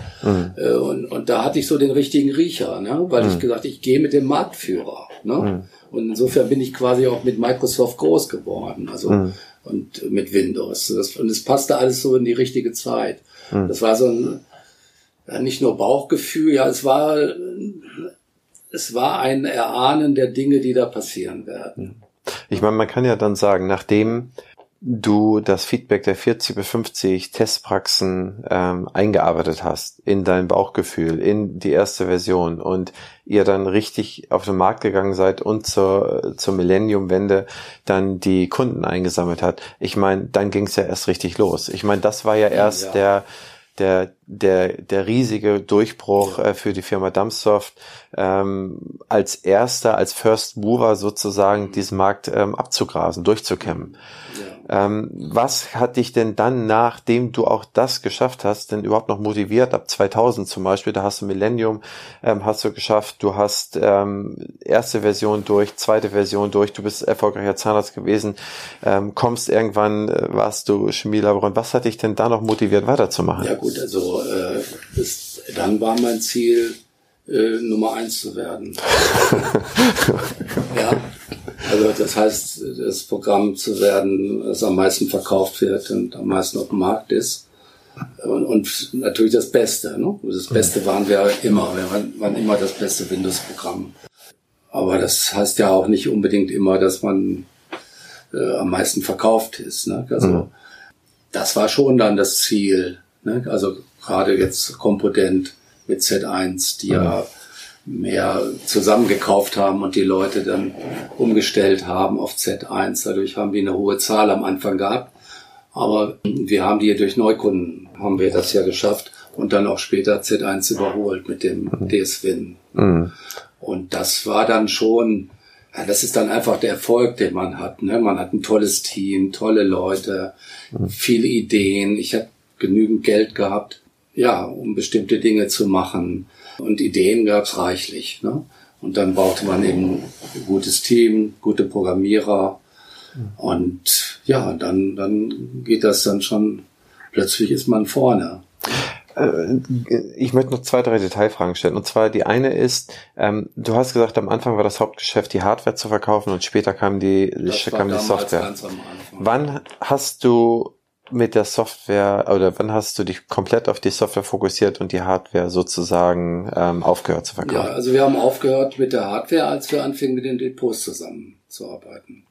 Speaker 2: Äh, und, und da hatte ich so den richtigen Riecher, ne? weil ich gesagt, ich gehe mit dem Marktführer. Ne? Und insofern bin ich quasi auch mit Microsoft groß geworden, also und mit Windows. Das, und es passte alles so in die richtige Zeit. Das war so ein ja, nicht nur Bauchgefühl, ja, es war es war ein Erahnen der Dinge, die da passieren werden.
Speaker 1: Ich meine, man kann ja dann sagen, nachdem du das Feedback der 40 bis 50 Testpraxen ähm, eingearbeitet hast in dein Bauchgefühl, in die erste Version und ihr dann richtig auf den Markt gegangen seid und zur, zur Millennium-Wende dann die Kunden eingesammelt hat. Ich meine, dann ging es ja erst richtig los. Ich meine, das war ja erst
Speaker 2: Ja.
Speaker 1: der der, der, der riesige Durchbruch äh, für die Firma Dumpsoft, ähm, als erster, als First Mover sozusagen diesen Markt ähm, abzugrasen, durchzukämmen. Ähm, was hat dich denn dann, nachdem du auch das geschafft hast, denn überhaupt noch motiviert? Ab 2000 zum Beispiel, da hast du Millennium, ähm, hast du geschafft, du hast ähm, erste Version durch, zweite Version durch, du bist erfolgreicher Zahnarzt gewesen, ähm, kommst irgendwann, äh, warst du Chemielaborant. Was hat dich denn da noch motiviert, weiterzumachen?
Speaker 2: Ja gut, also äh, bis, dann war mein Ziel, äh, Nummer eins zu werden. ja, also das heißt, das Programm zu werden, das am meisten verkauft wird und am meisten auf dem Markt ist. Und, und natürlich das Beste. Ne? Das Beste waren wir immer. Wir waren, waren immer das beste Windows-Programm. Aber das heißt ja auch nicht unbedingt immer, dass man äh, am meisten verkauft ist. Ne? Also das war schon dann das Ziel. Ne? Also gerade jetzt Komponent mit Z1, die ja mehr zusammengekauft haben und die Leute dann umgestellt haben auf Z1. Dadurch haben die eine hohe Zahl am Anfang gehabt. Aber wir haben die durch Neukunden, haben wir das ja geschafft. und dann auch später Z1 überholt mit dem
Speaker 1: Mhm.
Speaker 2: DS-Win. Und das war dann schon, ja, das ist dann einfach der Erfolg, den man hat. Ne? Man hat ein tolles Team, tolle Leute, viele Ideen. Ich habe genügend Geld gehabt, ja, um bestimmte Dinge zu machen. Und Ideen gab's reichlich. Ne? Und dann brauchte man eben ein gutes Team, gute Programmierer. Und ja, dann, dann geht das dann schon, plötzlich ist man vorne.
Speaker 1: Äh, Ich möchte noch zwei, drei Detailfragen stellen. Und zwar die eine ist, ähm, du hast gesagt, am Anfang war das Hauptgeschäft, die Hardware zu verkaufen und später kam die,
Speaker 2: Das
Speaker 1: kam die Software. Wann hast du mit der Software oder wann hast du dich komplett auf die Software fokussiert und die Hardware sozusagen ähm, aufgehört zu
Speaker 2: Ja,
Speaker 1: verkaufen?
Speaker 2: also wir haben aufgehört mit der Hardware, als wir anfingen mit den Depots zusammenzuarbeiten.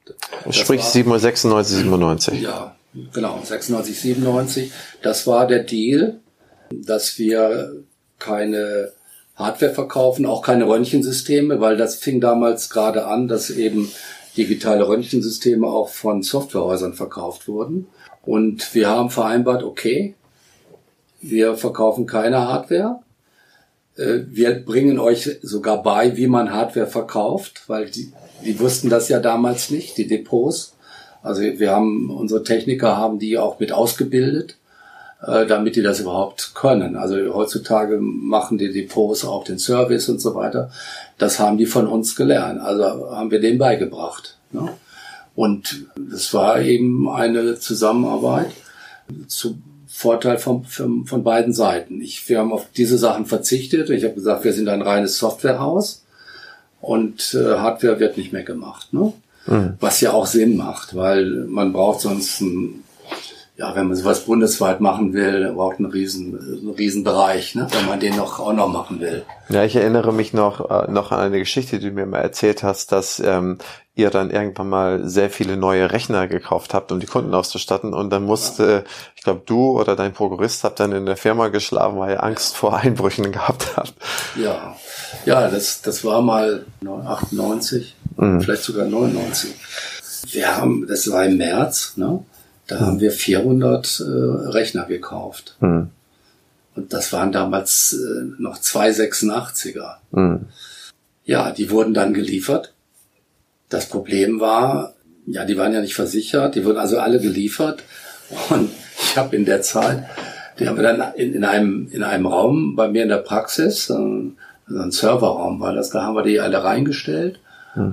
Speaker 2: Das
Speaker 1: Sprich
Speaker 2: war-
Speaker 1: 96, 97.
Speaker 2: Ja, genau, 96, 97. Das war der Deal, dass wir keine Hardware verkaufen, auch keine Röntgensysteme, weil das fing damals gerade an, dass eben digitale Röntgensysteme auch von Softwarehäusern verkauft wurden. Und wir haben vereinbart, okay, wir verkaufen keine Hardware. Äh, Wir bringen euch sogar bei, wie man Hardware verkauft, weil die, die wussten das ja damals nicht, die Depots. Also wir haben, unsere Techniker haben die auch mit ausgebildet, äh, damit die das überhaupt können. Also heutzutage machen die Depots auch den Service und so weiter. Das haben die von uns gelernt. Also haben wir denen beigebracht. Ne? Und es war eben eine Zusammenarbeit zu Vorteil von, von, beiden Seiten. Ich, wir haben auf diese Sachen verzichtet. Ich habe gesagt, wir sind ein reines Softwarehaus und äh, Hardware wird nicht mehr gemacht. Ne? Was ja auch Sinn macht, weil man braucht sonst ein, ja, wenn man sowas bundesweit machen will, braucht einen riesen, einen riesen Bereich, ne? wenn man den noch auch noch machen will.
Speaker 1: Ja, ich erinnere mich noch, äh, noch an eine Geschichte, die du mir mal erzählt hast, dass ähm, ihr dann irgendwann mal sehr viele neue Rechner gekauft habt, um die Kunden auszustatten und dann musste, ich glaube, du oder dein Prokurist habt dann in der Firma geschlafen, weil ihr Angst vor Einbrüchen gehabt habt.
Speaker 2: Ja, ja, das, das war mal 98, vielleicht sogar 99. Wir haben, das war im März, ne? Da haben wir 400 äh, Rechner gekauft.
Speaker 1: Hm.
Speaker 2: Und das waren damals äh, noch zwei 86er.
Speaker 1: Hm.
Speaker 2: Ja, die wurden dann geliefert. Das Problem war, ja, die waren ja nicht versichert, die wurden also alle geliefert. Und ich habe in der Zeit, die haben wir dann in, in, einem, in einem Raum bei mir in der Praxis, also ein Serverraum war das, da haben wir die alle reingestellt.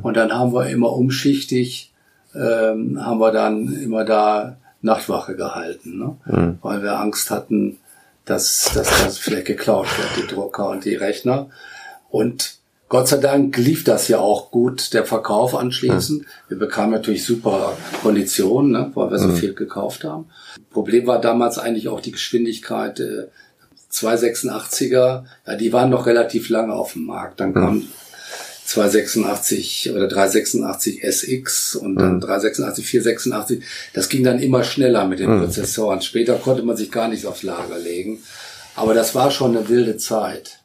Speaker 2: Und dann haben wir immer umschichtig, ähm, haben wir dann immer da Nachtwache gehalten, ne? weil wir Angst hatten, dass, dass das vielleicht geklaut wird, die Drucker und die Rechner. Und Gott sei Dank lief das ja auch gut, der Verkauf anschließend. Wir bekamen natürlich super Konditionen, ne, weil wir so viel gekauft haben. Problem war damals eigentlich auch die Geschwindigkeit. Äh, 286er, ja, die waren noch relativ lange auf dem Markt. Dann kam 286 oder 386 SX und dann 386, 486. Das ging dann immer schneller mit den Prozessoren. Später konnte man sich gar nichts aufs Lager legen. Aber das war schon eine wilde Zeit.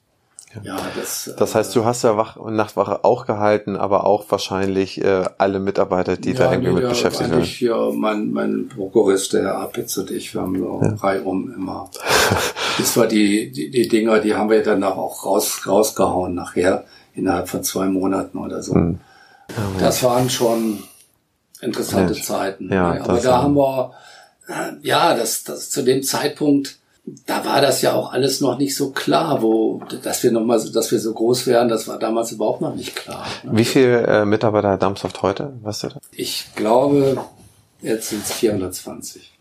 Speaker 2: Ja, das,
Speaker 1: Das heißt, du hast ja Wach Nachtwache auch gehalten, aber auch wahrscheinlich äh, alle Mitarbeiter, die da irgendwie
Speaker 2: nee,
Speaker 1: mit beschäftigt sind.
Speaker 2: eigentlich hier mein, mein Prokurist, der Herr Apitz und ich, wir haben so reihum immer. Das war die, die, die Dinger, die haben wir dann auch raus, rausgehauen nachher, innerhalb von zwei Monaten oder so.
Speaker 1: Hm.
Speaker 2: Das waren schon interessante
Speaker 1: Mensch.
Speaker 2: Zeiten.
Speaker 1: Ja?
Speaker 2: Aber da haben wir, ja, das, das zu dem Zeitpunkt, da war das ja auch alles noch nicht so klar, wo, dass wir noch mal, so- dass wir so groß wären, das war damals überhaupt noch nicht klar. ne?
Speaker 1: Wie viele äh, Mitarbeiter hat Dumpsoft heute? Weißt du das?
Speaker 2: Ich glaube, jetzt sind es 420.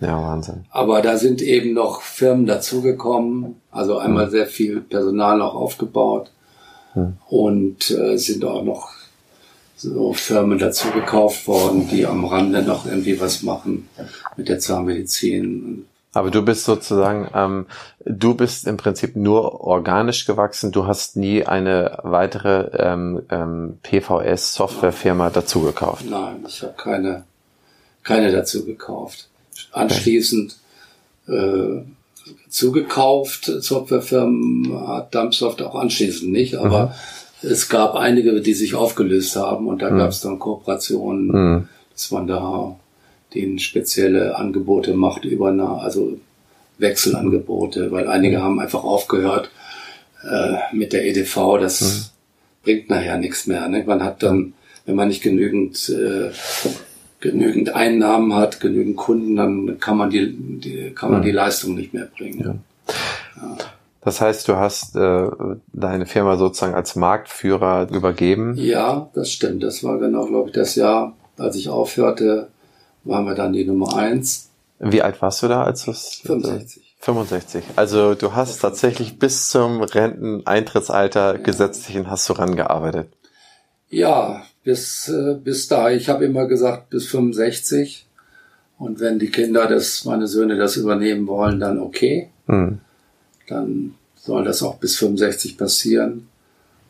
Speaker 1: Ja, Wahnsinn.
Speaker 2: Aber da sind eben noch Firmen dazugekommen, also einmal sehr viel Personal noch aufgebaut und äh, sind auch noch so Firmen dazu gekauft worden, die am Rande noch irgendwie was machen mit der Zahnmedizin.
Speaker 1: Aber du bist sozusagen, ähm, du bist im Prinzip nur organisch gewachsen. Du hast nie eine weitere ähm, ähm, PVS-Softwarefirma dazu gekauft.
Speaker 2: Nein, ich habe keine, keine dazu gekauft. Anschließend äh, zugekauft, Softwarefirmen hat Dumpsoft auch anschließend nicht, aber es gab einige, die sich aufgelöst haben und da gab es dann Kooperationen, dass man da denen spezielle Angebote macht über eine, also Wechselangebote, weil einige haben einfach aufgehört äh, mit der EDV. Das mhm. bringt nachher nichts mehr. Ne? Man hat dann, wenn man nicht genügend äh, genügend Einnahmen hat, genügend Kunden, dann kann man die, die kann man mhm. die Leistung nicht mehr bringen. Ja.
Speaker 1: Ja. Das heißt, du hast äh, deine Firma sozusagen als Marktführer übergeben?
Speaker 2: Ja, das stimmt. Das war genau, glaube ich, das Jahr, als ich aufhörte, waren wir dann die Nummer eins.
Speaker 1: Wie alt warst du da, als du
Speaker 2: 65.
Speaker 1: 65. Also du hast tatsächlich bis zum Renteneintrittsalter gesetzlich und hast du rangearbeitet.
Speaker 2: Ja, bis, äh, bis da. Ich habe immer gesagt, bis 65. Und wenn die Kinder das, meine Söhne das übernehmen wollen, dann okay. Mhm dann soll das auch bis 65 passieren.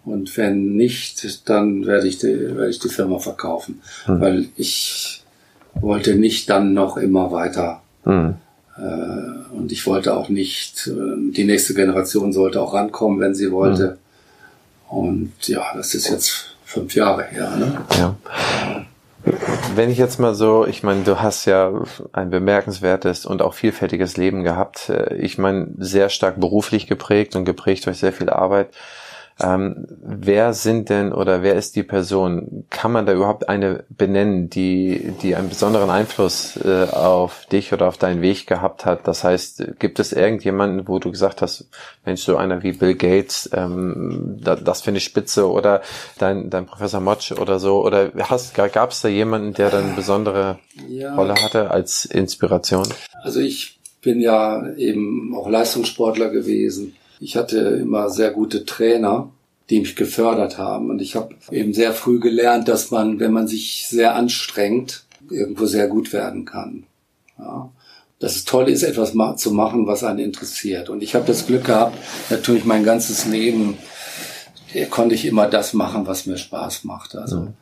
Speaker 2: Und wenn nicht, dann werde ich die, werde ich die Firma verkaufen. Hm. Weil ich wollte nicht dann noch immer weiter. Hm. Äh, und ich wollte auch nicht, äh, die nächste Generation sollte auch rankommen, wenn sie wollte. Hm. Und ja, das ist jetzt fünf Jahre her. Ne?
Speaker 1: Ja. Wenn ich jetzt mal so, ich meine, du hast ja ein bemerkenswertes und auch vielfältiges Leben gehabt. Ich meine, sehr stark beruflich geprägt und geprägt durch sehr viel Arbeit. Ähm, wer sind denn oder wer ist die Person? Kann man da überhaupt eine benennen, die, die einen besonderen Einfluss äh, auf dich oder auf deinen Weg gehabt hat? Das heißt, gibt es irgendjemanden, wo du gesagt hast, Mensch, so einer wie Bill Gates, ähm, da, das finde ich spitze oder dein, dein Professor Motsch oder so? Oder hast, gab es da jemanden, der dann eine besondere ja. Rolle hatte als Inspiration?
Speaker 2: Also ich bin ja eben auch Leistungssportler gewesen ich hatte immer sehr gute Trainer, die mich gefördert haben. Und ich habe eben sehr früh gelernt, dass man, wenn man sich sehr anstrengt, irgendwo sehr gut werden kann. Ja. Dass es toll ist, etwas zu machen, was einen interessiert. Und ich habe das Glück gehabt, natürlich mein ganzes Leben konnte ich immer das machen, was mir Spaß macht. Also mhm.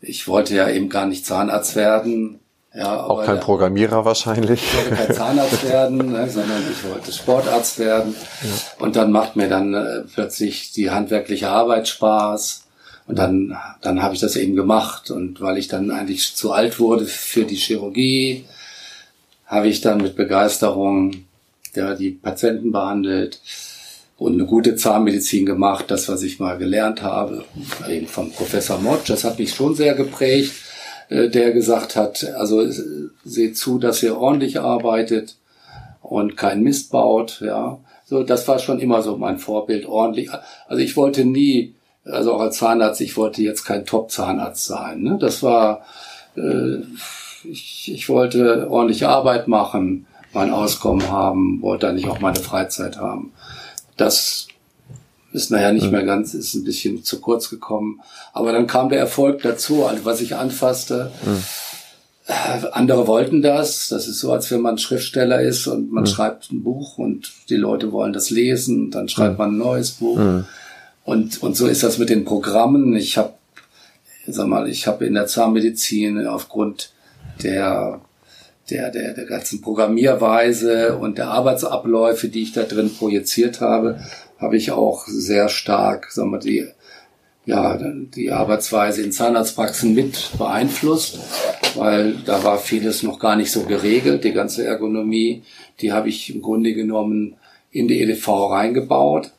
Speaker 2: ich wollte ja eben gar nicht Zahnarzt werden.
Speaker 1: Ja, auch kein Programmierer wahrscheinlich.
Speaker 2: Ich wollte kein Zahnarzt werden, ne, sondern ich wollte Sportarzt werden. Ja. Und dann macht mir dann äh, plötzlich die handwerkliche Arbeit Spaß. Und dann, dann habe ich das eben gemacht. Und weil ich dann eigentlich zu alt wurde für die Chirurgie, habe ich dann mit Begeisterung ja, die Patienten behandelt und eine gute Zahnmedizin gemacht, das, was ich mal gelernt habe, eben vom Professor Motsch. Das hat mich schon sehr geprägt. Äh, der gesagt hat, also seht zu, dass ihr ordentlich arbeitet und keinen Mist baut, ja. So, das war schon immer so mein Vorbild, ordentlich. Also ich wollte nie, also auch als Zahnarzt, ich wollte jetzt kein Top-Zahnarzt sein. Ne? Das war, äh, ich, ich wollte ordentliche Arbeit machen, mein Auskommen haben, wollte nicht auch meine Freizeit haben. Das ist nachher nicht mehr ganz, ist ein bisschen zu kurz gekommen. Aber dann kam der Erfolg dazu, also was ich anfasste. Mhm. Andere wollten das. Das ist so, als wenn man Schriftsteller ist und man mhm. schreibt ein Buch und die Leute wollen das lesen. Dann schreibt man ein neues Buch. Und, und so ist das mit den Programmen. Ich habe, sag mal, ich habe in der Zahnmedizin aufgrund der der, der, der ganzen Programmierweise und der Arbeitsabläufe, die ich da drin projiziert habe, habe ich auch sehr stark, sagen wir, die, ja, die Arbeitsweise in Zahnarztpraxen mit beeinflusst, weil da war vieles noch gar nicht so geregelt. Die ganze Ergonomie, die habe ich im Grunde genommen in die EDV reingebaut.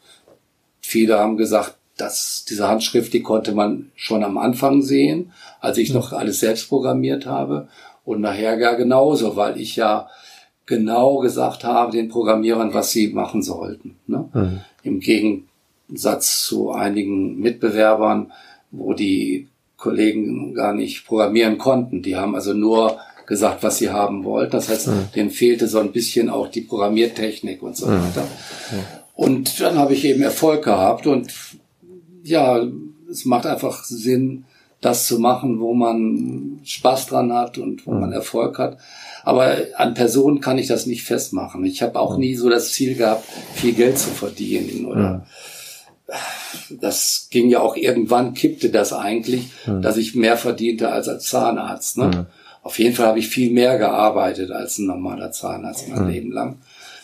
Speaker 2: Viele haben gesagt, dass diese Handschrift, die konnte man schon am Anfang sehen, als ich noch alles selbst programmiert habe. Und nachher gar genauso, weil ich ja genau gesagt habe den Programmierern, was sie machen sollten. Ne? Mhm. Im Gegensatz zu einigen Mitbewerbern, wo die Kollegen gar nicht programmieren konnten. Die haben also nur gesagt, was sie haben wollten. Das heißt, mhm. denen fehlte so ein bisschen auch die Programmiertechnik und so mhm. weiter. Mhm. Und dann habe ich eben Erfolg gehabt und ja, es macht einfach Sinn, das zu machen, wo man Spaß dran hat und wo mhm. man Erfolg hat. Aber an Personen kann ich das nicht festmachen. Ich habe auch mhm. nie so das Ziel gehabt, viel Geld zu verdienen oder mhm. das ging ja auch irgendwann kippte das eigentlich, mhm. dass ich mehr verdiente als als Zahnarzt. Ne? Mhm. Auf jeden Fall habe ich viel mehr gearbeitet als ein normaler Zahnarzt mein mhm. Leben lang.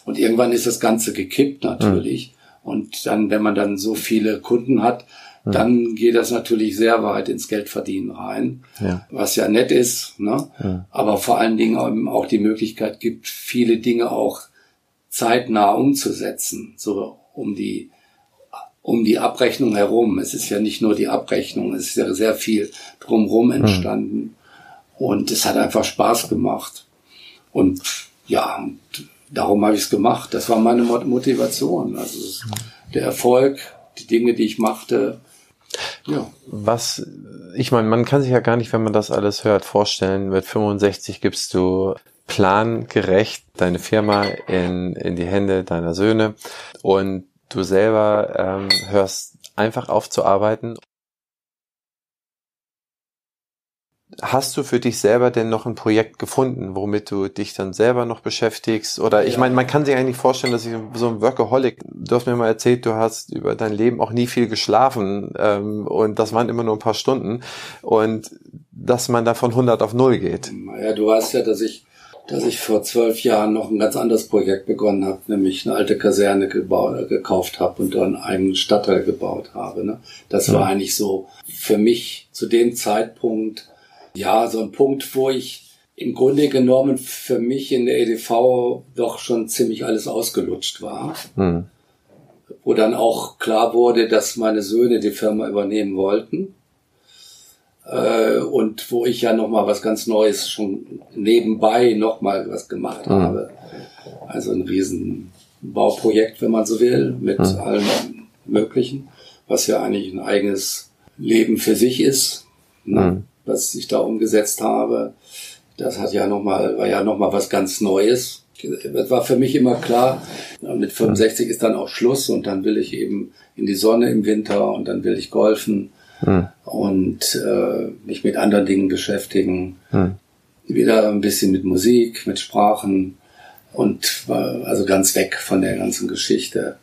Speaker 2: Und irgendwann ist das Ganze gekippt natürlich. Und dann, wenn man dann so viele Kunden hat, dann geht das natürlich sehr weit ins Geldverdienen rein, ja. was ja nett ist, ne? Ja. aber vor allen Dingen auch die Möglichkeit gibt, viele Dinge auch zeitnah umzusetzen, so um die um die Abrechnung herum. Es ist ja nicht nur die Abrechnung, es ist ja sehr viel drumherum hm. entstanden. Mhm. Und es hat einfach Spaß gemacht. Und ja, und darum habe ich es gemacht. Das war meine Motivation. Also der Erfolg, die Dinge, die ich machte.
Speaker 1: Ja. Was, ich meine, man kann sich ja gar nicht, wenn man das alles hört, vorstellen, mit 65 gibst du plangerecht deine Firma in, in die Hände deiner Söhne und du selber ähm, hörst einfach auf zu arbeiten. Hast du für dich selber denn noch ein Projekt gefunden, womit du dich dann selber noch beschäftigst? Oder ich ja. meine, man kann sich eigentlich vorstellen, dass ich so ein Workaholic, du hast mir mal erzählt, du hast über dein Leben auch nie viel geschlafen ähm, und das waren immer nur ein paar Stunden und dass man da von 100 auf 0 geht.
Speaker 2: Ja, du weißt ja, dass ich dass ich vor zwölf Jahren noch ein ganz anderes Projekt begonnen habe, nämlich eine alte Kaserne gebaut, gekauft habe und dann einen Stadtteil gebaut habe. Ne? Das war eigentlich so für mich zu dem Zeitpunkt, ja, so ein Punkt, wo ich im Grunde genommen für mich in der EDV doch schon ziemlich alles ausgelutscht war. Mhm. Wo dann auch klar wurde, dass meine Söhne die Firma übernehmen wollten äh, und wo ich ja noch mal was ganz Neues schon nebenbei noch mal was gemacht mhm. habe. Also ein riesen Bauprojekt, wenn man so will, mit mhm. allem Möglichen, was ja eigentlich ein eigenes Leben für sich ist, ne, mhm. Was ich da umgesetzt habe. Das hat ja noch mal, war ja noch mal was ganz Neues. Es war für mich immer klar, mit 65 ist dann auch Schluss und dann will ich eben in die Sonne im Winter und dann will ich golfen hm. und äh, mich mit anderen Dingen beschäftigen. Hm. Wieder ein bisschen mit Musik, mit Sprachen und war also ganz weg von der ganzen Geschichte.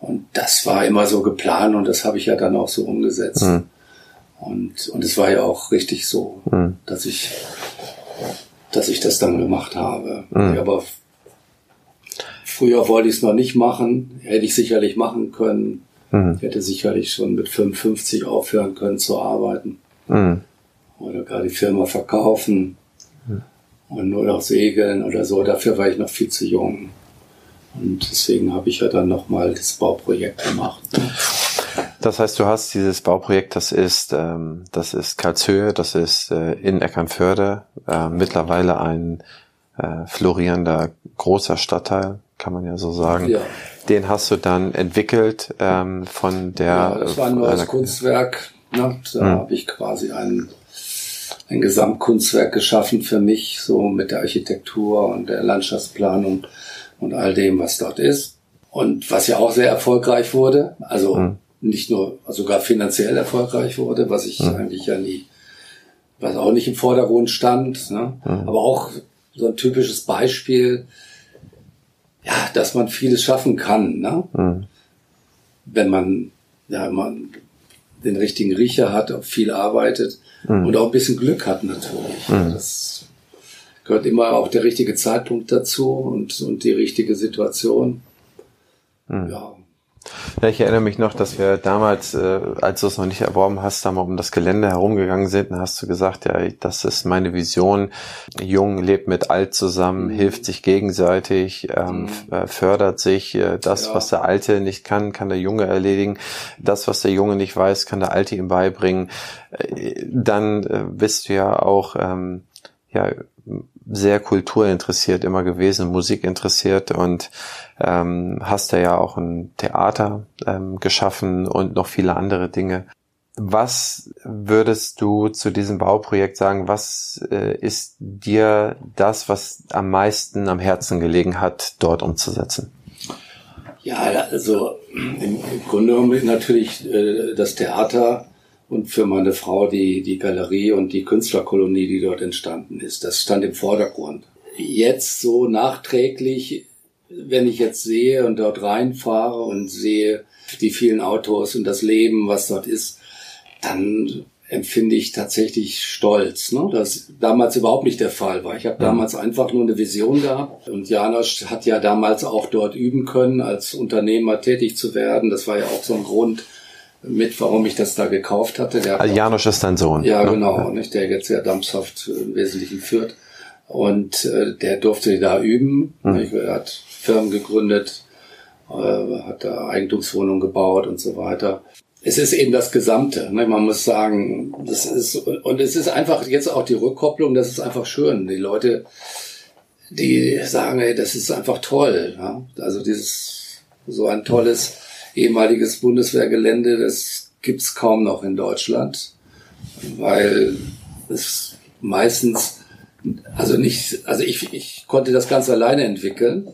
Speaker 2: Und das war immer so geplant und das habe ich ja dann auch so umgesetzt. Hm. Und, und es war ja auch richtig so, hm. dass ich, dass ich das dann gemacht habe. Hm. Aber früher wollte ich es noch nicht machen, hätte ich sicherlich machen können. Mhm. Ich hätte sicherlich schon mit 55 aufhören können zu arbeiten. Mhm. Oder gar die Firma verkaufen mhm. und nur noch segeln oder so. Dafür war ich noch viel zu jung. Und deswegen habe ich ja dann nochmal das Bauprojekt gemacht.
Speaker 1: Das heißt, du hast dieses Bauprojekt, das ist, ähm, das ist Karlshöhe, das ist äh, in Eckernförde, äh, mittlerweile ein äh, florierender großer Stadtteil, kann man ja so sagen. Ja. Den hast du dann entwickelt ähm, von der. Ja,
Speaker 2: das war ein neues Kunstwerk. Ne? Da hm. habe ich quasi ein, ein Gesamtkunstwerk geschaffen für mich, so mit der Architektur und der Landschaftsplanung und all dem, was dort ist. Und was ja auch sehr erfolgreich wurde, also hm. Nicht nur, sogar finanziell erfolgreich wurde, was ich hm. eigentlich ja nie, was auch nicht im Vordergrund stand, ne? Hm. aber auch so ein typisches Beispiel, ja, dass man vieles schaffen kann, ne? Mhm. wenn man ja man den richtigen Riecher hat, viel arbeitet mhm. und auch ein bisschen Glück hat natürlich. Mhm. Das gehört immer auch der richtige Zeitpunkt dazu und, und die richtige Situation.
Speaker 1: Mhm. Ja, ja, ich erinnere mich noch, dass wir damals, äh, als du es noch nicht erworben hast, da mal um das Gelände herumgegangen sind, dann hast du gesagt, ja, das ist meine Vision. Jung lebt mit alt zusammen, mhm. hilft sich gegenseitig, ähm, mhm. Äh, fördert sich. Äh, das, ja. was der Alte nicht kann, kann der Junge erledigen. Das, was der Junge nicht weiß, kann der Alte ihm beibringen. Äh, dann äh, bist du ja auch ähm, ja, sehr kulturinteressiert immer gewesen, Musik interessiert und ähm, hast da ja auch ein Theater ähm, geschaffen und noch viele andere Dinge. Was würdest du zu diesem Bauprojekt sagen? Was äh, ist dir das, was am meisten am Herzen gelegen hat, dort umzusetzen?
Speaker 2: Ja, also im, im Grunde genommen natürlich äh, das Theater und für meine Frau die, die Galerie und die Künstlerkolonie, die dort entstanden ist. Das stand im Vordergrund. Jetzt so nachträglich, wenn ich jetzt sehe und dort reinfahre und sehe die vielen Autos und das Leben, was dort ist, dann empfinde ich tatsächlich Stolz, ne? das damals überhaupt nicht der Fall war. Ich habe damals einfach nur eine Vision gehabt und Janosch hat ja damals auch dort üben können, als Unternehmer tätig zu werden. Das war ja auch so ein Grund, mit, warum ich das da gekauft hatte.
Speaker 1: Der also Janusz ist dein Sohn.
Speaker 2: Ja, ne? genau, ja. Nicht, der jetzt ja dampfhaft im Wesentlichen führt. Und äh, der durfte da üben. Mhm. Er hat Firmen gegründet, äh, hat da Eigentumswohnungen gebaut und so weiter. Es ist eben das Gesamte. Ne? Man muss sagen, das ist und es ist einfach jetzt auch die Rückkopplung. Das ist einfach schön. Die Leute, die sagen, ey, das ist einfach toll. Ja? Also dieses so ein tolles ehemaliges Bundeswehrgelände, das gibt's kaum noch in Deutschland, weil es meistens also nicht, also ich, ich konnte das ganz alleine entwickeln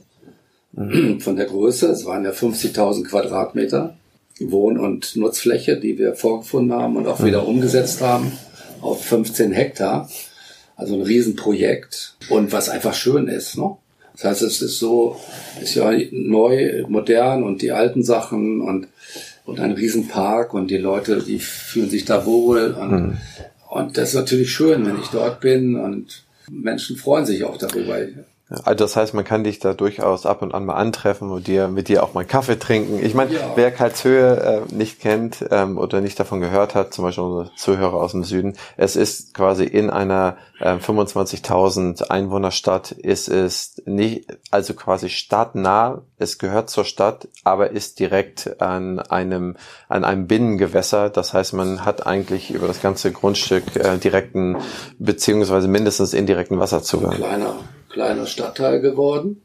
Speaker 2: mhm. von der Größe. Es waren ja 50.000 Quadratmeter Wohn- und Nutzfläche, die wir vorgefunden haben und auch wieder mhm. umgesetzt haben auf 15 Hektar. Also ein Riesenprojekt und was einfach schön ist. Ne? Das heißt, es ist so, ist ja neu, modern und die alten Sachen und, und ein Riesenpark und die Leute, die fühlen sich da wohl und, mhm. und das ist natürlich schön, wenn ich dort bin und Menschen freuen sich auch darüber.
Speaker 1: Also das heißt, man kann dich da durchaus ab und an mal antreffen und dir mit dir auch mal Kaffee trinken. Ich meine, ja. wer Karlshöhe äh, nicht kennt ähm, oder nicht davon gehört hat, zum Beispiel unsere Zuhörer aus dem Süden, es ist quasi in einer äh, 25.000 Einwohnerstadt, ist es nicht, also quasi stadtnah, es gehört zur Stadt, aber ist direkt an einem an einem Binnengewässer. Das heißt, man hat eigentlich über das ganze Grundstück äh, direkten beziehungsweise mindestens indirekten Wasserzugang.
Speaker 2: Kleiner kleiner Stadtteil geworden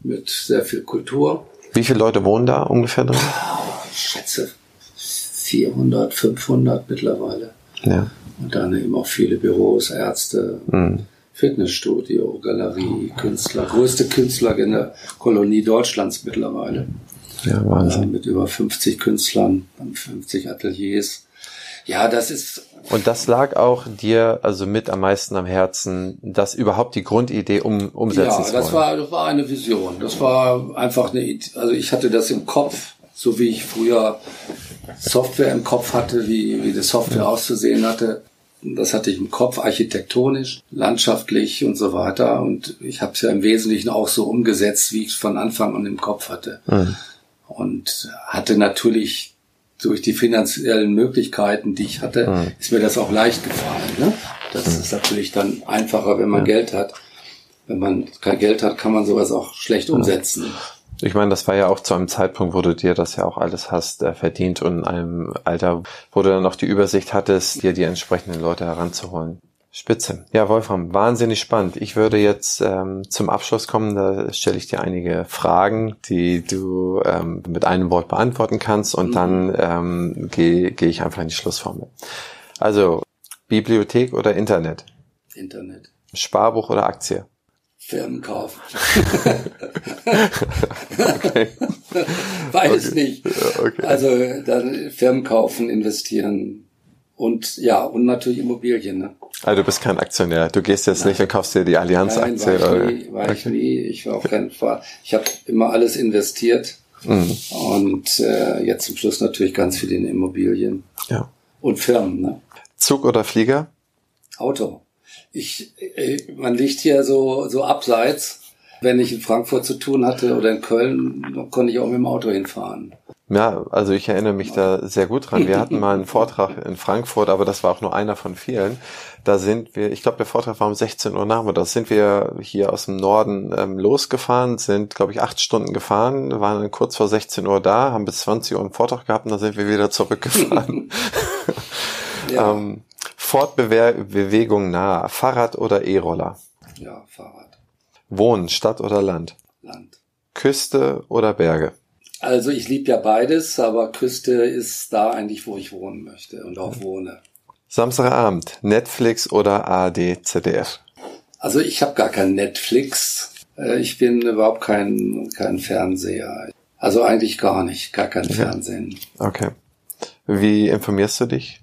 Speaker 2: mit sehr viel Kultur.
Speaker 1: Wie viele Leute wohnen da ungefähr drin?
Speaker 2: Ich schätze 400, 500 mittlerweile. Ja. Und dann eben auch viele Büros, Ärzte, mhm. Fitnessstudio, Galerie, Künstler. Größte Künstler in der Kolonie Deutschlands mittlerweile. Ja, Wahnsinn. Äh, mit über 50 Künstlern, 50 Ateliers. Ja, das ist
Speaker 1: und das lag auch dir also mit am meisten am Herzen, das überhaupt die Grundidee um, umsetzen zu
Speaker 2: wollen. Ja, das war, das war eine Vision. Das war einfach eine, also ich hatte das im Kopf, so wie ich früher Software im Kopf hatte, wie, wie die Software auszusehen hatte. Das hatte ich im Kopf, architektonisch, landschaftlich und so weiter. Und ich habe es ja im Wesentlichen auch so umgesetzt, wie ich es von Anfang an im Kopf hatte. Mhm. Und hatte natürlich durch die finanziellen Möglichkeiten, die ich hatte, mhm. ist mir das auch leicht gefallen. Ne? Das mhm. ist natürlich dann einfacher, wenn man ja. Geld hat. Wenn man kein Geld hat, kann man sowas auch schlecht umsetzen.
Speaker 1: Ich meine, das war ja auch zu einem Zeitpunkt, wo du dir das ja auch alles hast äh, verdient und in einem Alter, wo du dann noch die Übersicht hattest, dir die entsprechenden Leute heranzuholen. Spitze. Ja, Wolfram, wahnsinnig spannend. Ich würde jetzt ähm, zum Abschluss kommen. Da stelle ich dir einige Fragen, die du ähm, mit einem Wort beantworten kannst und mhm. dann ähm, gehe geh ich einfach in die Schlussformel. Also, Bibliothek oder Internet?
Speaker 2: Internet.
Speaker 1: Sparbuch oder Aktie?
Speaker 2: Firmenkauf. okay. Beides okay. nicht. Okay. Also dann Firmen kaufen, investieren und ja, und natürlich Immobilien. Ne?
Speaker 1: Also du bist kein Aktionär. Du gehst jetzt Nein. nicht und kaufst dir die Allianz-Aktie.
Speaker 2: Nein, war, ich nie, war okay. ich nie. Ich war auch kein Fall. Ich habe immer alles investiert. Mhm. Und äh, jetzt zum Schluss natürlich ganz viel in Immobilien.
Speaker 1: Ja.
Speaker 2: Und Firmen. Ne?
Speaker 1: Zug oder Flieger?
Speaker 2: Auto. Ich, äh, man liegt hier so, so abseits. Wenn ich in Frankfurt zu tun hatte oder in Köln, konnte ich auch mit dem Auto hinfahren.
Speaker 1: Ja, also ich erinnere mich da sehr gut dran. Wir hatten mal einen Vortrag in Frankfurt, aber das war auch nur einer von vielen. Da sind wir, ich glaube, der Vortrag war um 16 Uhr nachmittags, sind wir hier aus dem Norden ähm, losgefahren, sind, glaube ich, acht Stunden gefahren, waren dann kurz vor 16 Uhr da, haben bis 20 Uhr einen Vortrag gehabt und dann sind wir wieder zurückgefahren. ja. ähm, Fortbewegung nah, Fahrrad oder E-Roller?
Speaker 2: Ja, Fahrrad.
Speaker 1: Wohnen, Stadt oder Land?
Speaker 2: Land.
Speaker 1: Küste oder Berge?
Speaker 2: Also ich liebe ja beides, aber Küste ist da eigentlich, wo ich wohnen möchte und auch wohne.
Speaker 1: Samstagabend, Netflix oder ARD, ZDF?
Speaker 2: Also ich habe gar kein Netflix. Äh, ich bin überhaupt kein, kein Fernseher. Also eigentlich gar nicht, gar kein okay. Fernsehen.
Speaker 1: Okay. Wie informierst du dich?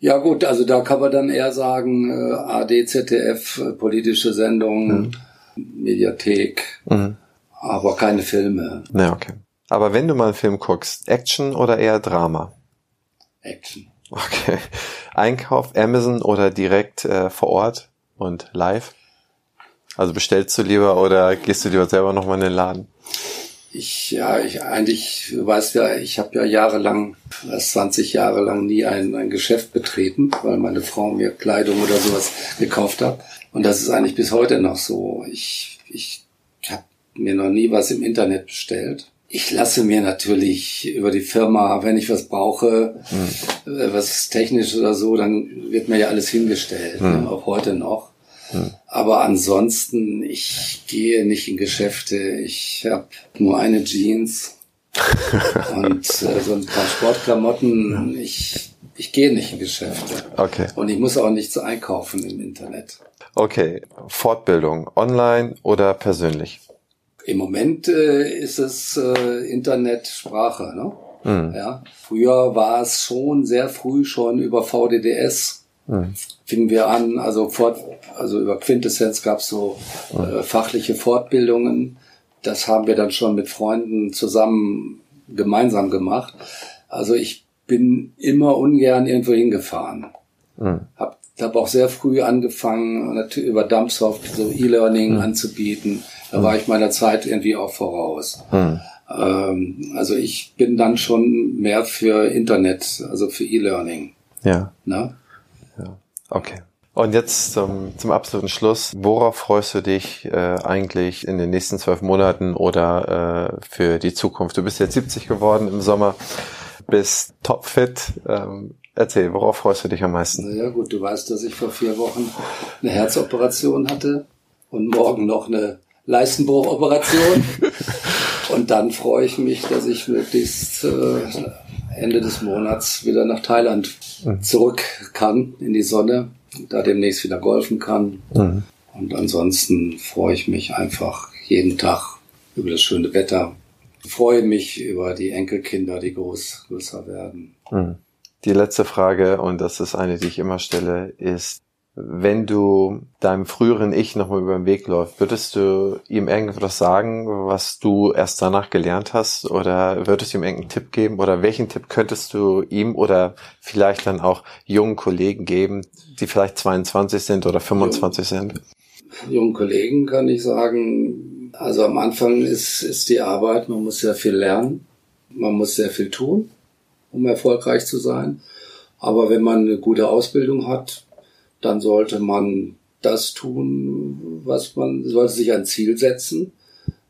Speaker 2: Ja gut, also da kann man dann eher sagen, äh, AD, ZDF, äh, politische Sendungen, mhm. Mediathek, mhm. aber keine Filme.
Speaker 1: Ja, okay. Aber wenn du mal einen Film guckst, Action oder eher Drama?
Speaker 2: Action.
Speaker 1: Okay. Einkauf, Amazon oder direkt äh, vor Ort und live? Also bestellst du lieber oder gehst du lieber selber nochmal in den Laden?
Speaker 2: Ich, ja, ich eigentlich, du weißt ja, ich habe ja jahrelang, fast 20 Jahre lang nie ein, ein Geschäft betreten, weil meine Frau mir Kleidung oder sowas gekauft hat. Und das ist eigentlich bis heute noch so. Ich, ich habe mir noch nie was im Internet bestellt. Ich lasse mir natürlich über die Firma, wenn ich was brauche, mhm. was technisch oder so, dann wird mir ja alles hingestellt, mhm. auch heute noch. Mhm. Aber ansonsten, ich gehe nicht in Geschäfte. Ich habe nur eine Jeans und äh, so ein paar Sportklamotten. Ich, ich gehe nicht in Geschäfte.
Speaker 1: Okay.
Speaker 2: Und ich muss auch nichts einkaufen im Internet.
Speaker 1: Okay, Fortbildung, online oder persönlich?
Speaker 2: Im Moment äh, ist es äh, Internetsprache. Ne? Mhm. Ja, früher war es schon sehr früh schon über VDDS. Mhm. Fingen wir an, also, fort, also über Quintessenz gab es so äh, fachliche Fortbildungen. Das haben wir dann schon mit Freunden zusammen gemeinsam gemacht. Also ich bin immer ungern irgendwo hingefahren. Mhm. Hab, hab auch sehr früh angefangen, natürlich über Dumpsoft so E-Learning mhm. anzubieten. Da war ich meiner Zeit irgendwie auch voraus. Hm. Ähm, also ich bin dann schon mehr für Internet, also für E-Learning.
Speaker 1: Ja. Na? Ja. Okay. Und jetzt zum, zum absoluten Schluss. Worauf freust du dich äh, eigentlich in den nächsten zwölf Monaten oder äh, für die Zukunft? Du bist jetzt 70 geworden im Sommer, bist topfit. Ähm, erzähl, worauf freust du dich am meisten?
Speaker 2: Na ja gut, du weißt, dass ich vor vier Wochen eine Herzoperation hatte und morgen noch eine Leistenbruchoperation. Und dann freue ich mich, dass ich möglichst äh, Ende des Monats wieder nach Thailand mhm. zurück kann, in die Sonne, da demnächst wieder golfen kann. Mhm. Und ansonsten freue ich mich einfach jeden Tag über das schöne Wetter. Ich freue mich über die Enkelkinder, die groß, größer werden.
Speaker 1: Mhm. Die letzte Frage, und das ist eine, die ich immer stelle, ist, wenn du deinem früheren Ich nochmal über den Weg läufst, würdest du ihm irgendwas sagen, was du erst danach gelernt hast? Oder würdest du ihm irgendeinen Tipp geben? Oder welchen Tipp könntest du ihm oder vielleicht dann auch jungen Kollegen geben, die vielleicht 22 sind oder 25 Jung, sind?
Speaker 2: Jungen Kollegen kann ich sagen, also am Anfang ist, ist die Arbeit, man muss sehr viel lernen, man muss sehr viel tun, um erfolgreich zu sein. Aber wenn man eine gute Ausbildung hat, dann sollte man das tun, was man, sollte sich ein Ziel setzen.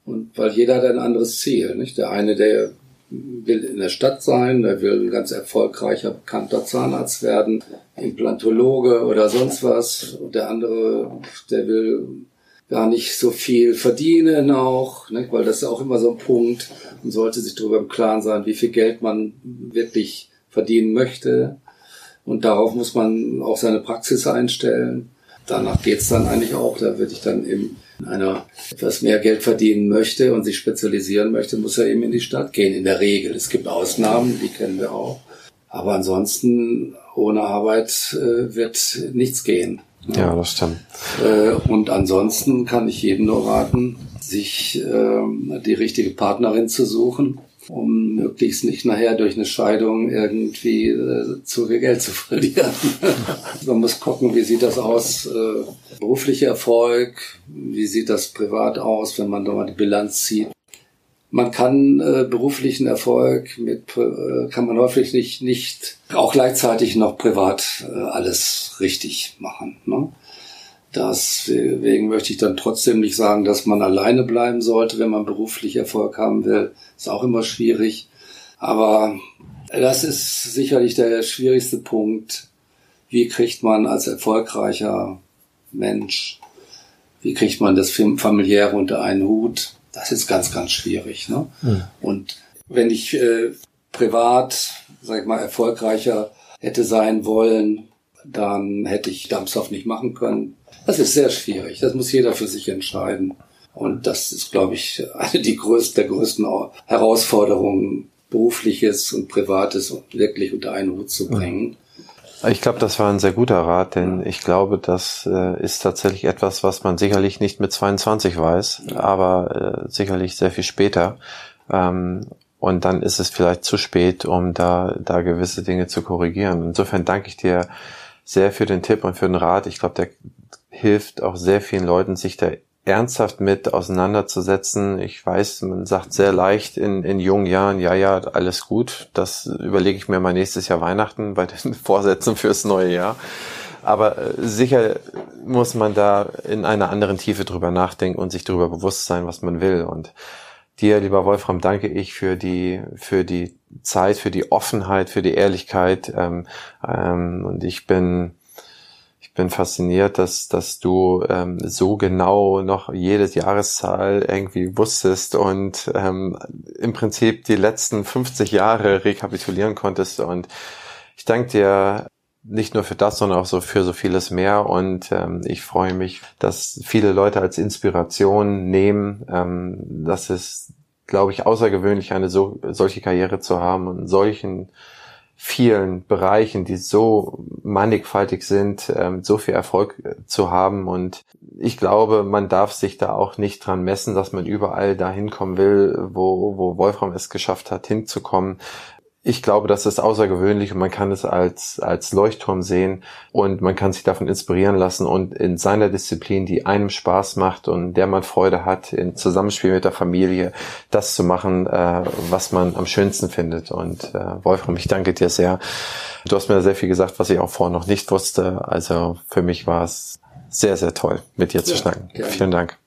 Speaker 2: Und weil jeder hat ein anderes Ziel, nicht? Der eine, der will in der Stadt sein, der will ein ganz erfolgreicher, bekannter Zahnarzt werden, Implantologe oder sonst was. Und der andere, der will gar nicht so viel verdienen auch, nicht? weil das ist auch immer so ein Punkt. Man sollte sich darüber im Klaren sein, wie viel Geld man wirklich verdienen möchte. Und darauf muss man auch seine Praxis einstellen. Danach geht's dann eigentlich auch. Da würde ich dann eben in einer etwas mehr Geld verdienen möchte und sich spezialisieren möchte, muss er eben in die Stadt gehen. In der Regel. Es gibt Ausnahmen, die kennen wir auch. Aber ansonsten ohne Arbeit äh, wird nichts gehen.
Speaker 1: Ja, das stimmt.
Speaker 2: Äh, und ansonsten kann ich jedem nur raten, sich äh, die richtige Partnerin zu suchen um möglichst nicht nachher durch eine Scheidung irgendwie äh, zu viel Geld zu verlieren. Man muss gucken, wie sieht das aus, äh, beruflicher Erfolg, wie sieht das privat aus, wenn man da mal die Bilanz zieht. Man kann äh, beruflichen Erfolg mit äh, kann man häufig nicht nicht auch gleichzeitig noch privat äh, alles richtig machen. Ne? Deswegen möchte ich dann trotzdem nicht sagen, dass man alleine bleiben sollte, wenn man beruflich Erfolg haben will. Ist auch immer schwierig. Aber das ist sicherlich der schwierigste Punkt. Wie kriegt man als erfolgreicher Mensch, wie kriegt man das familiäre unter einen Hut? Das ist ganz, ganz schwierig. Ne? Mhm. Und wenn ich äh, privat, sag ich mal, erfolgreicher hätte sein wollen, dann hätte ich Dampfstoff nicht machen können. Das ist sehr schwierig. Das muss jeder für sich entscheiden. Und das ist, glaube ich, eine die größten, der größten Herausforderungen, berufliches und privates wirklich unter einen Hut zu bringen.
Speaker 1: Ich glaube, das war ein sehr guter Rat, denn ich glaube, das äh, ist tatsächlich etwas, was man sicherlich nicht mit 22 weiß, aber äh, sicherlich sehr viel später. Ähm, und dann ist es vielleicht zu spät, um da, da gewisse Dinge zu korrigieren. Insofern danke ich dir sehr für den Tipp und für den Rat. Ich glaube, der hilft auch sehr vielen Leuten, sich da ernsthaft mit auseinanderzusetzen. Ich weiß, man sagt sehr leicht in, in jungen Jahren, ja, ja, alles gut. Das überlege ich mir mal nächstes Jahr Weihnachten bei den Vorsätzen fürs neue Jahr. Aber äh, sicher muss man da in einer anderen Tiefe drüber nachdenken und sich darüber bewusst sein, was man will. Und dir, lieber Wolfram, danke ich für die, für die Zeit, für die Offenheit, für die Ehrlichkeit. Ähm, ähm, und ich bin, ich bin fasziniert, dass, dass du ähm, so genau noch jedes Jahreszahl irgendwie wusstest und ähm, im Prinzip die letzten 50 Jahre rekapitulieren konntest. Und ich danke dir nicht nur für das, sondern auch so für so vieles mehr. Und ähm, ich freue mich, dass viele Leute als Inspiration nehmen. Ähm, das ist, glaube ich, außergewöhnlich, eine so, solche Karriere zu haben und solchen vielen Bereichen, die so mannigfaltig sind, ähm, so viel Erfolg zu haben. Und ich glaube, man darf sich da auch nicht dran messen, dass man überall dahin kommen will, wo, wo Wolfram es geschafft hat, hinzukommen ich glaube, das ist außergewöhnlich und man kann es als, als Leuchtturm sehen und man kann sich davon inspirieren lassen und in seiner Disziplin, die einem Spaß macht und der man Freude hat, in Zusammenspiel mit der Familie, das zu machen, äh, was man am schönsten findet. Und äh, Wolfram, ich danke dir sehr. Du hast mir sehr viel gesagt, was ich auch vorher noch nicht wusste. Also für mich war es sehr, sehr toll, mit dir ja, zu schnacken. Gerne. Vielen Dank.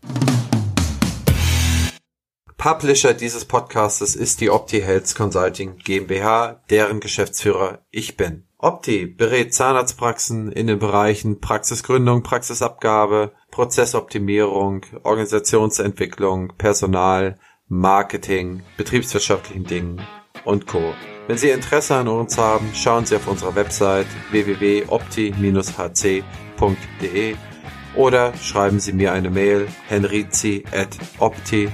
Speaker 3: Publisher dieses Podcastes ist die Opti Health Consulting GmbH, deren Geschäftsführer ich bin. Opti berät Zahnarztpraxen in den Bereichen Praxisgründung, Praxisabgabe, Prozessoptimierung, Organisationsentwicklung, Personal, Marketing, betriebswirtschaftlichen Dingen und Co. Wenn Sie Interesse an uns haben, schauen Sie auf unserer Website www.opti-hc.de oder schreiben Sie mir eine Mail henrizi at opti-ac.de.